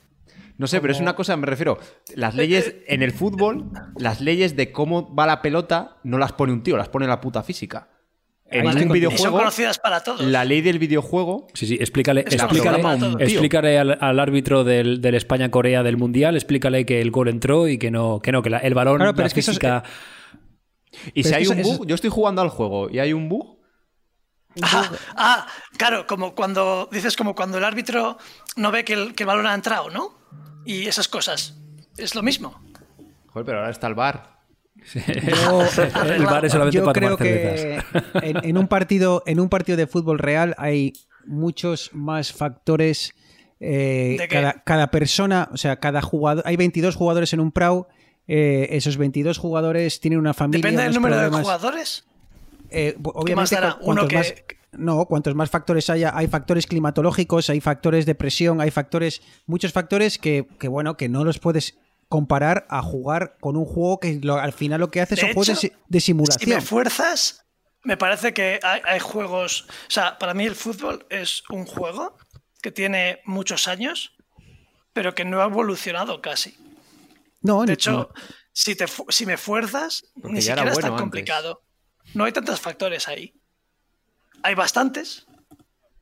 No sé, pero es una cosa, me refiero, las leyes en el fútbol, las leyes de cómo va la pelota, no las pone un tío, las pone la puta física. en un. Y son conocidas para todos. la ley del videojuego Sí, sí, explícale, explícale, explícale al, al árbitro del, del España-Corea del Mundial, explícale que el gol entró y que no, que no, que la- el balón, Claro, pero la es que eso es- física... Y Pero si hay un eso- bug, yo estoy jugando al juego y hay un bug, Ah, ah, claro, como cuando dices como cuando el árbitro no ve que el, que el balón ha entrado, ¿no? Y esas cosas. Es lo mismo. joder, pero ahora está el bar. el bar es solamente Yo para creo tomar que en, en un partido, en un partido de fútbol real hay muchos más factores. eh, cada, cada persona, o sea, cada jugador. Hay 22 jugadores en un PRAU. eh, esos 22 jugadores tienen una familia. Depende del número de jugadores. Eh, más obviamente, Uno cuantos que- más, no, cuantos más factores haya, hay factores climatológicos, hay factores de presión, hay factores, muchos factores que, que, bueno, que no los puedes comparar a jugar con un juego que lo- al final lo que hace De son juegos de, hecho, si- de Si simulación. me fuerzas, me parece que hay, hay juegos. O sea, para mí el fútbol es un juego que tiene muchos años, pero que no ha evolucionado casi. no, De ni- hecho, si, te, si me fuerzas, Porque ni siquiera es tan bueno antes. complicado. No hay tantos factores ahí. Hay bastantes,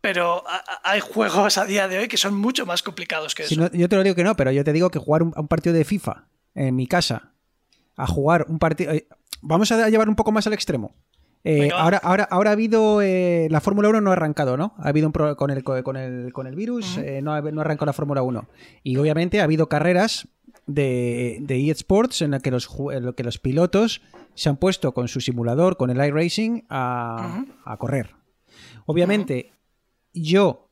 pero hay juegos a día de hoy que son mucho más complicados que Si eso. no, yo te lo digo que no, pero yo te digo que jugar un, a un partido de FIFA en mi casa, a jugar un partido. eh, vamos a llevar un poco más al extremo. Eh, ahora, ahora, ahora ha habido. eh, la Fórmula 1 no ha arrancado, ¿no? Ha habido un problema con el, con el, con el virus, eh, no, ha, no ha arrancado la Fórmula 1. Y obviamente ha habido carreras de, de eSports en las que los, en que los pilotos se han puesto con su simulador, con el iRacing, a, a correr. Obviamente, yo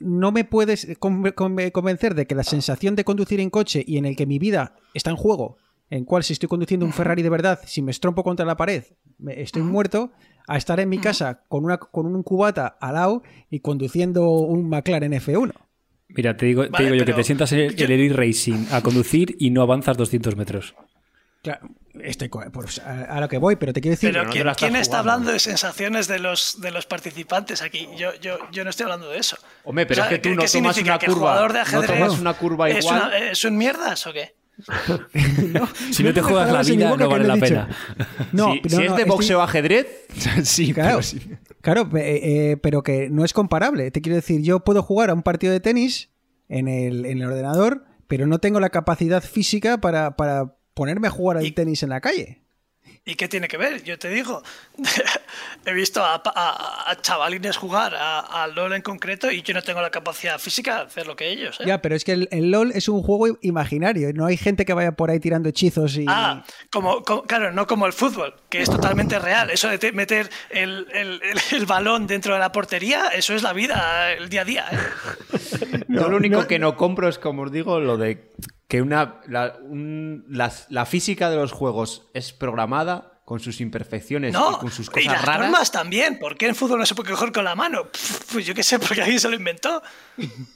no me puedes con- con- convencer de que la sensación de conducir en coche y en el que mi vida está en juego, en cual si estoy conduciendo un Ferrari de verdad, si me estrompo contra la pared, estoy muerto, a estar en mi casa con, una, con un cubata al lado y conduciendo un McLaren F1. Mira, te digo, te digo yo que te sientas en el, yo- en el e-racing a conducir y no avanzas 200 metros. Claro, estoy pues, a, a lo que voy, pero te quiero decir... Pero no ¿quién, quién está jugando. hablando de sensaciones de los, de los participantes aquí? Yo, yo, yo no estoy hablando de eso. Hombre, pero O sea, es que tú ¿qué- no tomas una ¿Que el curva. jugador de no ajedrez tomas una curva ¿Es, igual. una- ¿Es un mierdas o qué? Si no te juegas la vida, no vale la pena. No, si no, si no, es de estoy- boxeo ajedrez, sí, Claro, pero sí. Claro eh, eh, pero que no es comparable. Te quiero decir, yo puedo jugar a un partido de tenis en el, en el ordenador, pero no tengo la capacidad física para, para ponerme a jugar al Y- tenis en la calle. ¿Y qué tiene que ver? Yo te digo, he visto a, a- a chavalines jugar a- al LOL en concreto y yo no tengo la capacidad física de hacer lo que ellos. ¿eh? Ya, pero es que el, el LOL es un juego imaginario. No hay gente que vaya por ahí tirando hechizos y. Ah, como, como- claro, no como el fútbol, que es totalmente real. Eso de te- meter el, el- el- el balón dentro de la portería, eso es la vida, el día a día. ¿eh? Yo lo único no- que no compro es, como os digo, lo de que una la, un- las- la física de los juegos es programada con sus imperfecciones No, y con sus y cosas las raras. normas también. ¿Por qué en fútbol no se puede coger con la mano? Pues yo qué sé, porque alguien se lo inventó.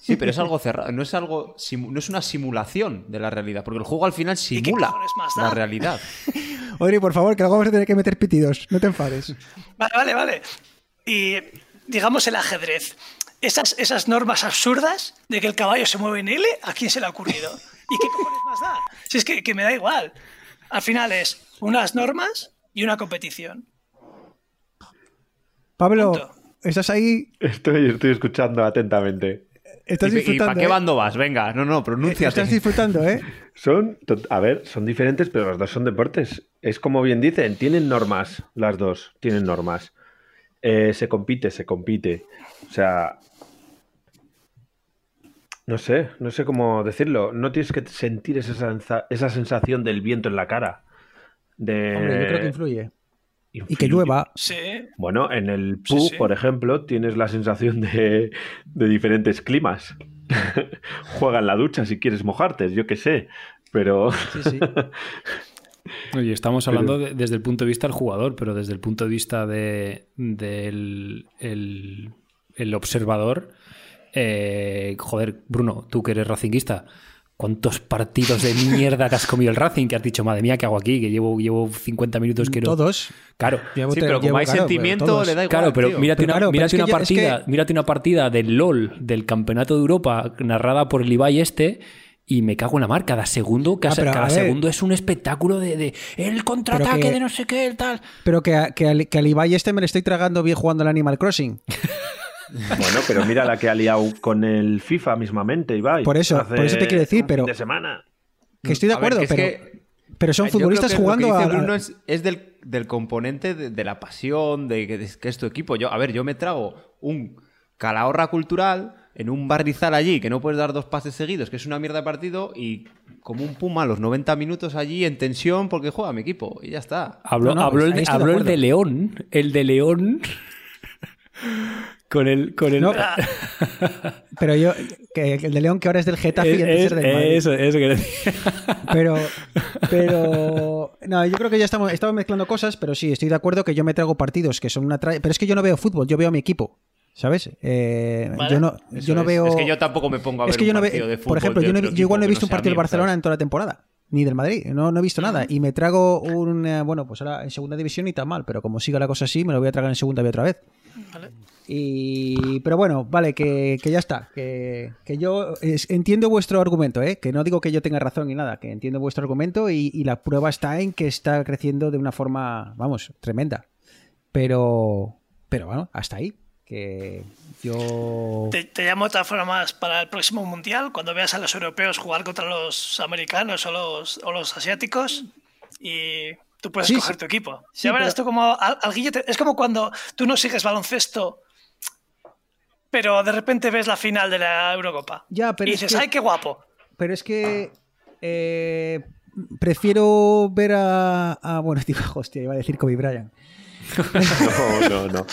Sí, pero es algo cerrado, no es algo no es una simulación de la realidad, porque el juego al final simula la da? realidad. Odri, por favor, que luego vamos a tener que meter pitidos. No te enfades. Vale, vale, vale. Y digamos el ajedrez. Esas, esas normas absurdas de que el caballo se mueve en L, ¿a quién se le ha ocurrido? ¿Y qué cojones más da? Si es que, que me da igual. Al final es unas normas y una competición. Pablo, Punto. ¿estás ahí? Estoy, estoy escuchando atentamente. Estás ¿Y, y disfrutando. para qué ¿eh? bando vas? Venga, no, no, pronúnciate. Estás disfrutando, ¿eh? Son, a ver, son diferentes, pero los dos son deportes. Es como bien dicen, tienen normas, las dos, tienen normas. Eh, se compite, se compite. O sea, no sé, no sé cómo decirlo. No tienes que sentir esa, sensa- esa sensación del viento en la cara. De... Hombre, yo creo que influye. Y que llueva. Sí. Bueno, en el Sí, sí. por ejemplo, tienes la sensación de, de diferentes climas. Juega en la ducha si quieres mojarte, yo qué sé. Pero Sí, sí. Oye, estamos hablando de- desde el punto de vista del jugador, pero desde el punto de vista de, del el, el observador, eh, joder, Bruno, tú que eres racinguista, ¿cuántos partidos de mierda que has comido el Racing? Que has dicho, madre mía, ¿qué hago aquí? Que llevo, llevo 50 minutos que no... Todos. Claro. Llevo Sí, pero como llevo- hay claro, pero sentimiento, todos. le da igual. Claro, pero tío. mírate, Pero una, claro, mírate que- partida, mírate una partida del LOL del Campeonato de Europa narrada por el Ibai este y me cago en la mar. Cada segundo, cada, Ah, cada a ver. segundo es un espectáculo de, de el contraataque que- de no sé qué, el tal. Pero que, a- que, al, que al Ibai este me lo estoy tragando bien jugando al Animal Crossing. Bueno, pero mira la que ha liado con el FIFA mismamente, Ibai. Por eso- Hace por eso te quiero decir, pero- fin de semana. Que estoy de ver, acuerdo, pero, que- pero son Yo creo futbolistas lo jugando que dice a. Bruno es, es del, del componente de, de la pasión, de que, de que es tu equipo. Yo, a ver, yo me trago un calahorra cultural en un barrizal allí, que no puedes dar dos pases seguidos, que es una mierda de partido, y como un puma a los 90 minutos allí en tensión porque juega mi equipo, y ya está. Habló, No, no, habló el, de León. El de León. Con el. Con el No, Pero yo, que el de León que ahora es del Getafe y antes Es- era del Madrid. eso, eso que decía. Pero, pero, no, yo creo que ya estamos, estamos mezclando cosas, pero sí, estoy de acuerdo que yo me trago partidos que son una tra- Pero es que yo no veo fútbol, yo veo a mi equipo, ¿sabes? Eh, Vale. Yo no, yo no es. veo. Es que yo tampoco me pongo a ver Es que yo un no partido veo, de por fútbol ejemplo, de yo, no yo igual no he visto un partido del Barcelona ¿sabes? en toda la temporada, ni del Madrid, no, no he visto nada. Y me trago un, eh, bueno, pues ahora en segunda división ni tan mal, pero como siga la cosa así, me lo voy a tragar en segunda y otra vez. Vale. Y, pero bueno, vale, que, que ya está. Que, que yo es- entiendo vuestro argumento, ¿eh? que no digo que yo tenga razón ni nada, que entiendo vuestro argumento y, y la prueba está en que está creciendo de una forma, vamos, tremenda. Pero, pero bueno, hasta ahí. Que yo. Te, te llamo de todas formas para el próximo mundial, cuando veas a los europeos jugar contra los americanos o los, o los asiáticos y tú puedes Sí, escoger sí. tu equipo. Sí, ya verás pero- tú como al, al guille te- es como cuando tú no sigues baloncesto, pero de repente ves la final de la Eurocopa. Ya, pero y es dices, que- ¡ay, qué guapo! Pero es que. eh, prefiero ver a. a- bueno, tío, hostia, iba a decir Kobe Bryant. No, no, no.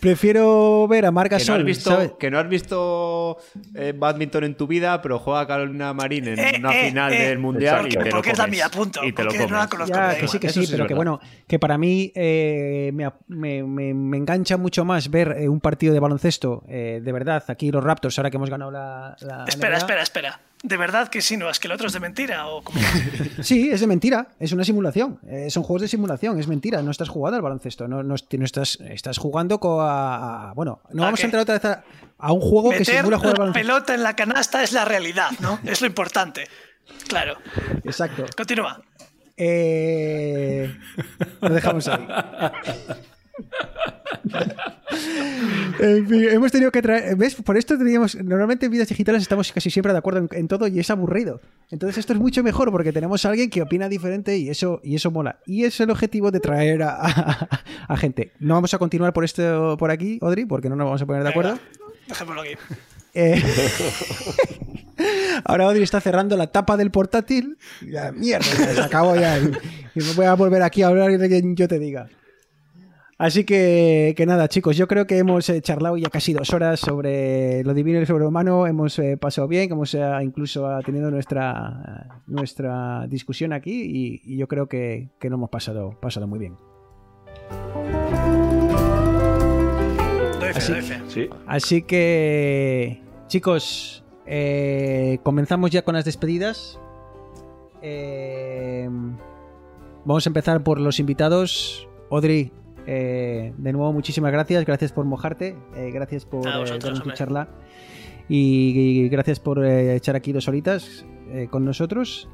Prefiero ver a Marc Que no Gasol, has visto, ¿sabes? que no has visto eh, badminton en tu vida, pero juega Carolina Marín en Eh, una eh, final eh, del mundial y Exacto. te lo Porque es la mía, punto, Y te lo porque no la comes. conozco. Ya, da que sí, igual. que Eso sí, sí pero es que verdad. bueno, que para mí eh, me, me- me- me engancha mucho más ver eh, un partido de baloncesto, eh, de verdad, aquí los Raptors, ahora que hemos ganado la... la Espera, NBA. espera, espera. ¿De verdad que sí, no? ¿Es que el otro es de mentira? ¿O cómo? Sí, es de mentira, es una simulación, eh, son juegos de simulación, es mentira, no estás jugando al baloncesto, no, no, no estás, estás jugando a, a- Bueno, no ¿A vamos qué? a entrar otra vez a, a un juego que simula jugar al la baloncesto. pelota en la canasta es la realidad, ¿no? Es lo importante. Claro. Exacto. Continúa. Eh, lo dejamos ahí. En fin, hemos tenido que traer. ¿Ves? Por esto teníamos. Normalmente en vidas digitales estamos casi siempre de acuerdo en, en todo y es aburrido. Entonces esto es mucho mejor porque tenemos a alguien que opina diferente y eso, y eso mola. Y es el objetivo de traer a, a- a gente. No vamos a continuar por esto por aquí, Audrey, porque no nos vamos a poner de acuerdo. Dejémoslo aquí. Eh, Ahora Audrey está cerrando la tapa del portátil. Ya, mierda, ya se acabó ya. Y, y me voy a volver aquí a hablar de quien yo te diga. Así que, que nada, chicos, yo creo que hemos eh, charlado ya casi dos horas sobre lo divino y lo sobrehumano. Hemos eh, pasado bien, hemos eh, incluso tenido nuestra, nuestra discusión aquí y, y yo creo que, que lo hemos pasado, pasado muy bien. Así-. Sí. Así que, chicos, eh, comenzamos ya con las despedidas. Eh, vamos a empezar por los invitados. Audrey, eh, de nuevo, muchísimas gracias. Gracias por mojarte. eh, gracias por eh, darnos tu charla. Y, y gracias por echar aquí dos horitas con nosotros.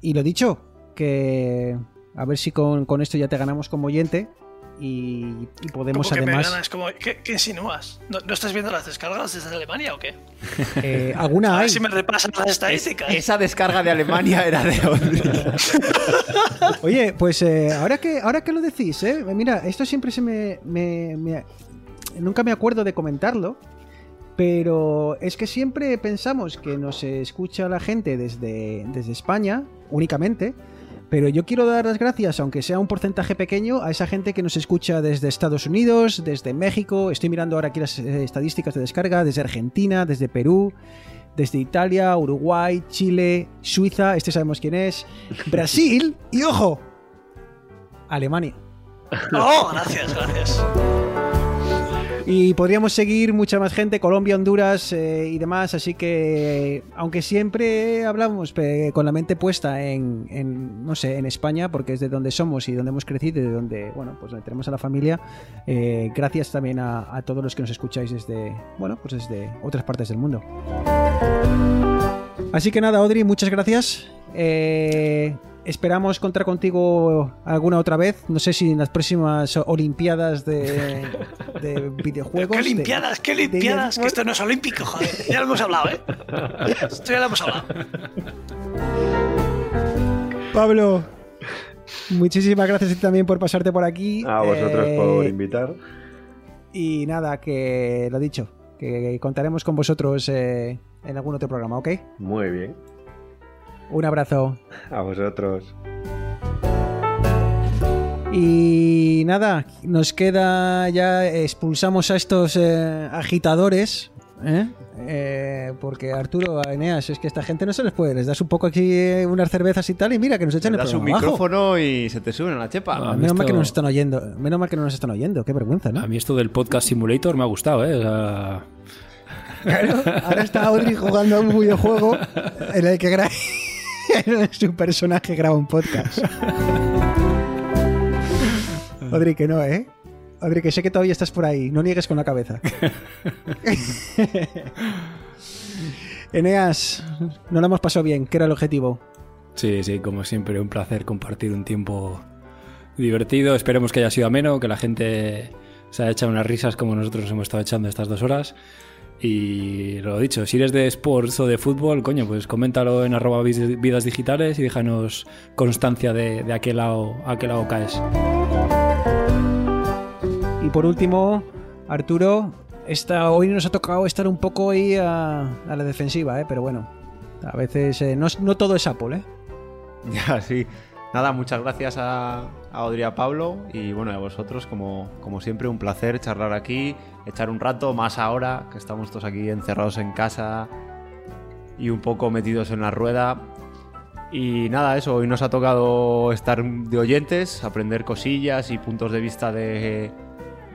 Y lo dicho, que a ver si con, con esto ya te ganamos como oyente. Y, y podemos ¿Cómo que me además. ganas? ¿Cómo- ¿Qué, qué insinúas? ¿No, no estás viendo las descargas desde Alemania o qué? eh, alguna A hay. ver si me repasan las estadísticas. Esa descarga de Alemania era de. Oye, pues eh, ahora, que, ahora que lo decís, eh, mira, esto siempre se me, me- me- Nunca me acuerdo de comentarlo, pero es que siempre pensamos que nos escucha la gente desde, desde España, únicamente, pero yo quiero dar las gracias, aunque sea un porcentaje pequeño, a esa gente que nos escucha desde Estados Unidos, desde México, estoy mirando ahora aquí las eh, estadísticas de descarga, desde Argentina, desde Perú, desde Italia, Uruguay, Chile, Suiza, este sabemos quién es, Brasil y ojo, Alemania. Oh, gracias, gracias. Y podríamos seguir mucha más gente, Colombia, Honduras eh, y demás, así que aunque siempre hablamos eh, con la mente puesta en, en, no sé, en España, porque es de donde somos y donde hemos crecido y de donde, bueno, pues donde tenemos a la familia, eh, gracias también a, a todos los que nos escucháis desde, bueno, pues desde otras partes del mundo. Así que nada, Audrey, muchas gracias. Eh, esperamos contar contigo alguna otra vez. No sé si en las próximas Olimpiadas de, de videojuegos. ¿Qué de- limpiadas? ¿Qué de limpiadas? eSport. Que esto no es olímpico, joder. Ya lo hemos hablado, ¿eh? Esto ya lo hemos hablado. Pablo, muchísimas gracias también por pasarte por aquí. A vosotros Eh, por invitar. Y nada, que lo dicho, que contaremos con vosotros eh, en algún otro programa, ¿ok? Muy bien. Un abrazo. A vosotros. Y nada, nos queda ya, expulsamos a estos eh, agitadores, ¿eh? Eh, porque Arturo, Eneas, es que esta gente no se les puede, les das un poco aquí eh, unas cervezas y tal, y mira que nos echan el das un abajo. micrófono y se te suben a la chepa. Ah, Menos mal que no nos están oyendo, menos mal que no nos están oyendo, qué vergüenza, ¿no? A mí esto del podcast simulator me ha gustado, ¿eh? O sea, Ahora está Audrey jugando a un videojuego en el que su personaje graba un podcast. Audrey, que no, ¿eh? Audrey, que sé que todavía estás por ahí. No niegues con la cabeza. Eneas, no lo hemos pasado bien. ¿Qué era el objetivo? sí, sí, como siempre, un placer compartir un tiempo divertido. Esperemos que haya sido ameno, que la gente se haya echado unas risas como nosotros nos hemos estado echando estas dos horas. Y lo dicho, si eres de sports o de fútbol, coño, pues coméntalo en arroba vidas digitales y déjanos constancia de, de a qué lado, a qué lado caes. Y por último, Arturo, esta, hoy nos ha tocado estar un poco ahí a, a la defensiva, ¿eh? pero bueno, a veces eh, no, no todo es Apple, ¿eh? Ya, sí. Nada, muchas gracias a, a a Pablo y bueno, a vosotros, como, como siempre, un placer charlar aquí, echar un rato, más ahora que estamos todos aquí encerrados en casa y un poco metidos en la rueda. Y nada, eso, hoy nos ha tocado estar de oyentes, aprender cosillas y puntos de vista de,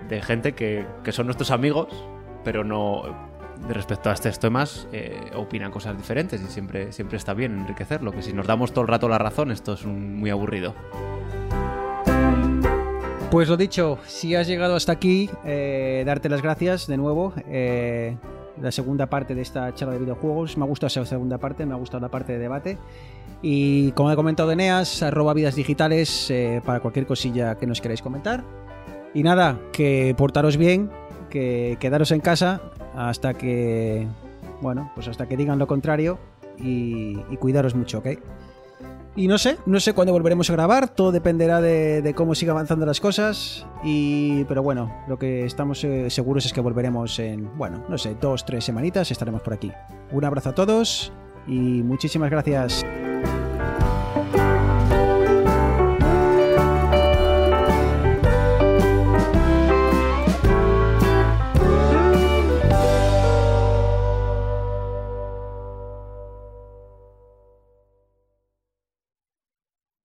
de gente que, que son nuestros amigos, pero no respecto a estos temas eh, opinan cosas diferentes y siempre, siempre está bien enriquecerlo, que si nos damos todo el rato la razón esto es un- muy aburrido. Pues lo dicho, si has llegado hasta aquí, eh, darte las gracias de nuevo. eh, la segunda parte de esta charla de videojuegos. Me ha gustado esa segunda parte, me ha gustado la parte de debate. Y como he comentado Eneas, arroba vidas digitales eh, para cualquier cosilla que nos queráis comentar. Y nada, que portaros bien, que quedaros en casa hasta que, bueno, pues hasta que digan lo contrario y, y cuidaros mucho, ¿ok? Y no sé, no sé cuándo volveremos a grabar, todo dependerá de, cómo siga avanzando las cosas. Y, pero bueno, lo que estamos eh, seguros es que volveremos en, bueno, no sé, dos, tres semanitas estaremos por aquí. Un abrazo a todos y muchísimas gracias.